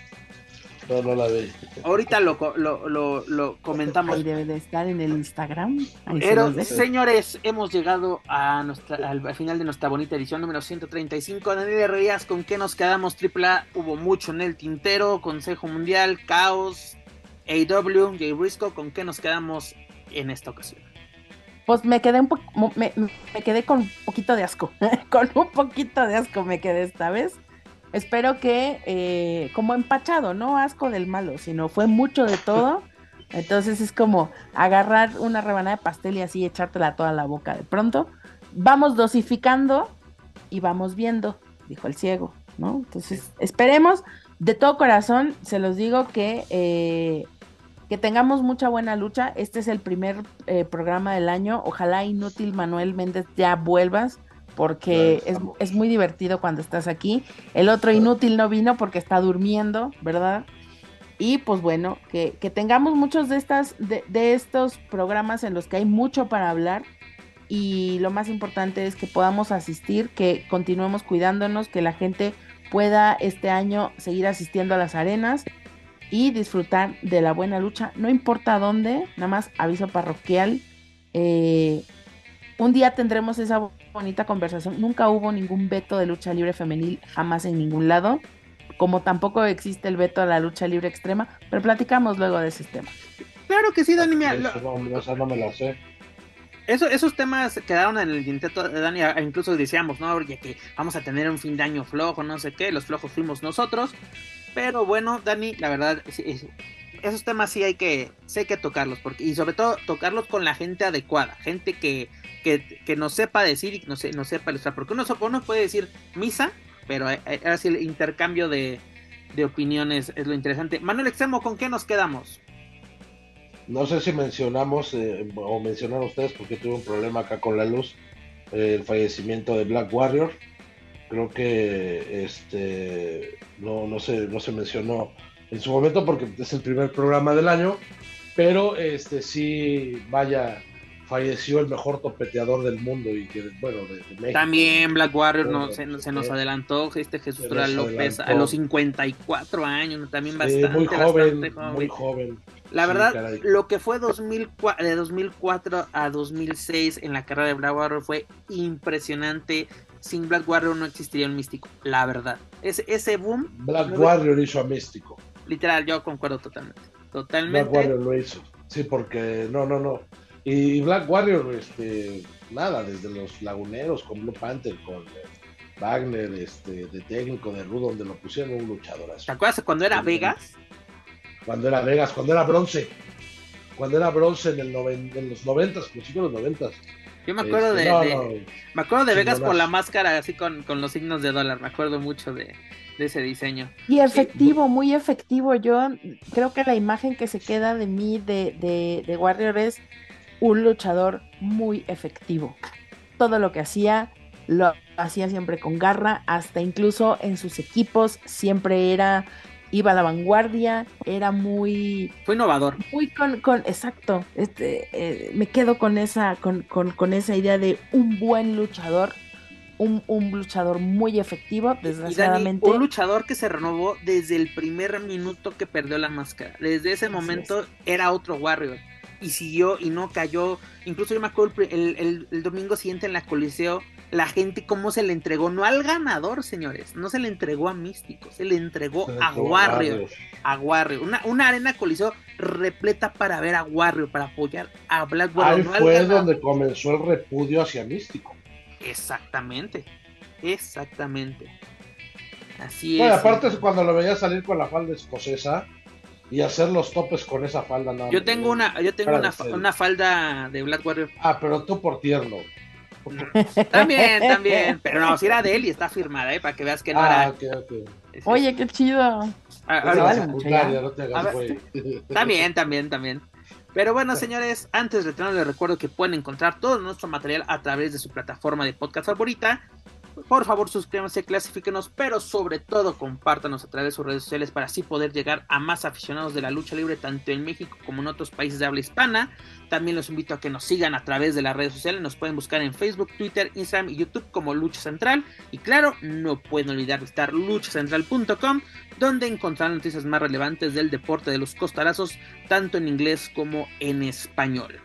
no la vi. Ahorita lo, lo, lo, comentamos. Ahí debe de estar en el Instagram. Pero, señores, hemos llegado a nuestra, al final de nuestra bonita edición número 135. Daniel Herrerías, ¿con qué nos quedamos? AAA, hubo mucho en el tintero. Consejo Mundial, Caos, AW, Jay Briscoe, ¿con qué nos quedamos en esta ocasión? Pues me quedé un me, me quedé con un poquito de asco. <laughs> con un poquito de asco me quedé esta vez espero que eh, como empachado, no asco del malo, sino fue mucho de todo. Entonces es como agarrar una rebanada de pastel y así echártela toda la boca de pronto. Vamos dosificando y vamos viendo, dijo el ciego, ¿no? Entonces esperemos de todo corazón, se los digo que, eh, que tengamos mucha buena lucha. Este es el primer eh, programa del año. Ojalá inútil Manuel Méndez ya vuelvas porque es, muy divertido cuando estás aquí. El otro inútil no vino porque está durmiendo, ¿verdad? Y pues bueno, que, tengamos muchos de, estas, de, de estos programas en los que hay mucho para hablar y lo más importante es que podamos asistir, que continuemos cuidándonos, que la gente pueda este año seguir asistiendo a las arenas y disfrutar de la buena lucha, no importa dónde, nada más aviso parroquial. Eh, un día tendremos esa bonita conversación. Nunca hubo ningún veto de lucha libre femenil, jamás en ningún lado, como tampoco existe el veto a la lucha libre extrema, pero platicamos luego de ese tema. Claro que sí, Dani. no, me la sé. Eso, esos temas quedaron en el intento de Dani, incluso decíamos, ¿no? Oye, que vamos a tener un fin de año flojo, no sé qué, los flojos fuimos nosotros. Pero bueno, Dani, la verdad, esos temas sí hay que, sí hay que tocarlos, porque, y sobre todo tocarlos con la gente adecuada, gente que, que, que nos sepa decir y que nos, no sepa ilustrar, porque uno, uno puede decir misa, pero así el intercambio de, de opiniones es lo interesante. Manuel Extremo, ¿con qué nos quedamos? No sé si mencionamos eh, o mencionaron ustedes porque tuve un problema acá con la luz, eh, el fallecimiento de Black Warrior. Creo que este no, no, se, no se mencionó en su momento porque es el primer programa del año, pero este sí, vaya, falleció el mejor topeteador del mundo y que, bueno, de, México. También Black Warrior no, se, nos adelantó, este Jesús López a los 54 años, también bastante, muy joven, Muy joven. La verdad, lo que fue 2004, de 2004 a 2006 en la carrera de Black Warrior fue impresionante. Sin Black Warrior no existiría un místico, la verdad. Ese, ese boom. Black Warrior hizo a místico. Literal, yo concuerdo totalmente. Totalmente. Black Warrior lo hizo. Sí, porque no, no, no. Y Black Warrior, este, nada, desde los laguneros con Blue Panther, con Wagner, este, de técnico de Rudo, donde lo pusieron un luchador. ¿Te acuerdas cuando era Vegas? cuando era Vegas, cuando era bronce, cuando era bronce en, el en los noventas, principios de los noventas. Yo me acuerdo este, de, me acuerdo de Vegas con la máscara así con, los signos de dólar, me acuerdo mucho de, ese diseño. Y efectivo, muy efectivo. Yo creo que la imagen que se queda de mí de, de, de Warrior es un luchador muy efectivo. Todo lo que hacía, lo hacía siempre con garra, hasta incluso en sus equipos siempre era iba a la vanguardia, era muy... Fue innovador. Muy con, con exacto, este, eh, me quedo con esa, con, con, con, esa idea de un buen luchador, un, un luchador muy efectivo, desgraciadamente. un luchador que se renovó desde el primer minuto que perdió la máscara. Desde ese momento era otro Warrior. Y siguió y no cayó. Incluso yo me acuerdo el, el, el domingo siguiente en la Coliseo la gente cómo se le entregó, no al ganador, señores, no se le entregó a Místico, se le entregó a Warrior, a Warrior, una, una arena coliseo repleta para ver a Warrior, para apoyar a Black Warrior. Ahí fue donde comenzó el repudio hacia Místico. Exactamente, exactamente. Así bueno, es. aparte cuando lo veía salir con la falda escocesa y hacer los topes con esa falda. No, yo tengo una, yo tengo una, una, falda de Black Warrior. Ah, pero tú por tierno. <laughs> También, también. Pero no, si era de él y está firmada, ¿eh? Para que veas que no ah, era. Oye, qué chido. <laughs> también, también, también. Pero bueno, señores, antes de terminar les recuerdo que pueden encontrar todo nuestro material a través de su plataforma de podcast favorita por favor, suscríbanse, clasifíquenos, pero sobre todo compártanos a través de sus redes sociales para así poder llegar a más aficionados de la lucha libre, tanto en México como en otros países de habla hispana. También los invito a que nos sigan a través de las redes sociales. Nos pueden buscar en Facebook, Twitter, Instagram y YouTube como Lucha Central. Y claro, no pueden olvidar visitar luchacentral.com, donde encontrarán noticias más relevantes del deporte de los costalazos, tanto en inglés como en español.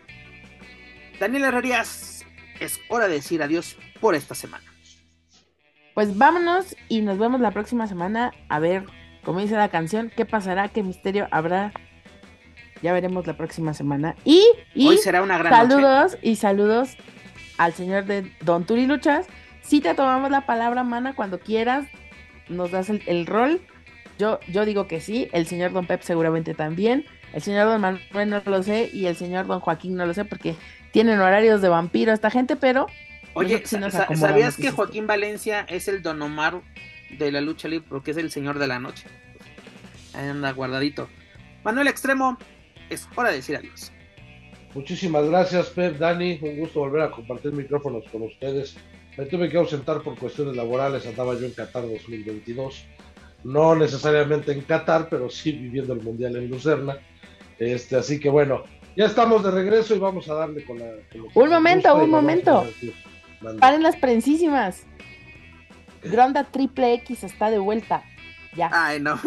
Daniel Herrerías, es hora de decir adiós por esta semana. Pues vámonos y nos vemos la próxima semana a ver, como dice la canción, qué pasará, qué misterio habrá. Ya veremos la próxima semana. Y, hoy será una gran saludos y saludos al señor de Don Turiluchas. Si te tomamos la palabra, mana, cuando quieras, nos das el, rol. Yo, yo digo que sí, el señor Don Pep seguramente también. El señor Don Manuel no lo sé y el señor Don Joaquín no lo sé porque tienen horarios de vampiro esta gente, pero Oye, ¿sabías que Joaquín Valencia es el Don Omar de la lucha libre porque es el señor de la noche? Ahí anda guardadito. Manuel Extremo, es hora de decir adiós. Muchísimas gracias, Pep, Dani. Un gusto volver a compartir micrófonos con ustedes. Me tuve que ausentar por cuestiones laborales, andaba yo en Qatar 2022. no necesariamente en Qatar, pero sí viviendo el Mundial en Lucerna. Este, así que bueno, ya estamos de regreso y vamos a darle con la... un momento, un momento. Paren las prensísimas. Gronda Triple X está de vuelta. Ya. Ay, no.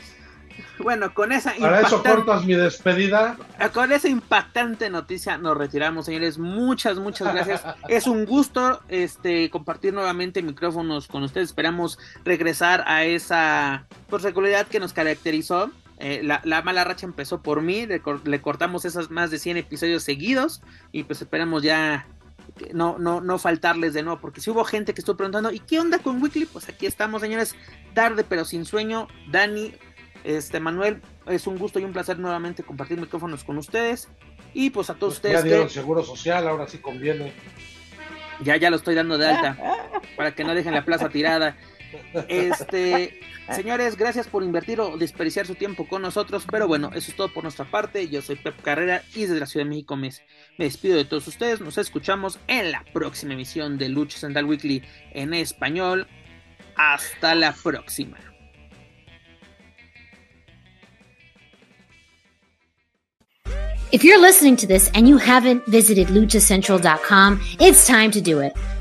<laughs> bueno, con esa Para eso cortas mi despedida. Eh, con esa impactante noticia nos retiramos, señores. Muchas, muchas gracias. <laughs> es un gusto este compartir nuevamente micrófonos con ustedes. Esperamos regresar a esa pues, regularidad que nos caracterizó. Eh, la, mala racha empezó por mí, le, le, cortamos esas más de 100 episodios seguidos y pues esperamos ya no, no, no faltarles de nuevo, porque si hubo gente que estuvo preguntando, ¿y qué onda con Weekly? Pues aquí estamos, señores, tarde pero sin sueño. Dani, este Manuel, es un gusto y un placer nuevamente compartir micrófonos con ustedes. Y pues a todos pues ustedes. Ya dieron seguro social, ahora sí conviene. Ya, ya lo estoy dando de alta, <laughs> para que no dejen la plaza tirada. Este, señores, gracias por invertir o desperdiciar su tiempo con nosotros. Pero bueno, eso es todo por nuestra parte. Yo soy Pep Carrera y desde la Ciudad de México me, despido de todos ustedes. Nos escuchamos en la próxima emisión de Lucha Central Weekly en español. Hasta la próxima. If you're listening to this and you haven't visited luchacentral.com, it's time to do it.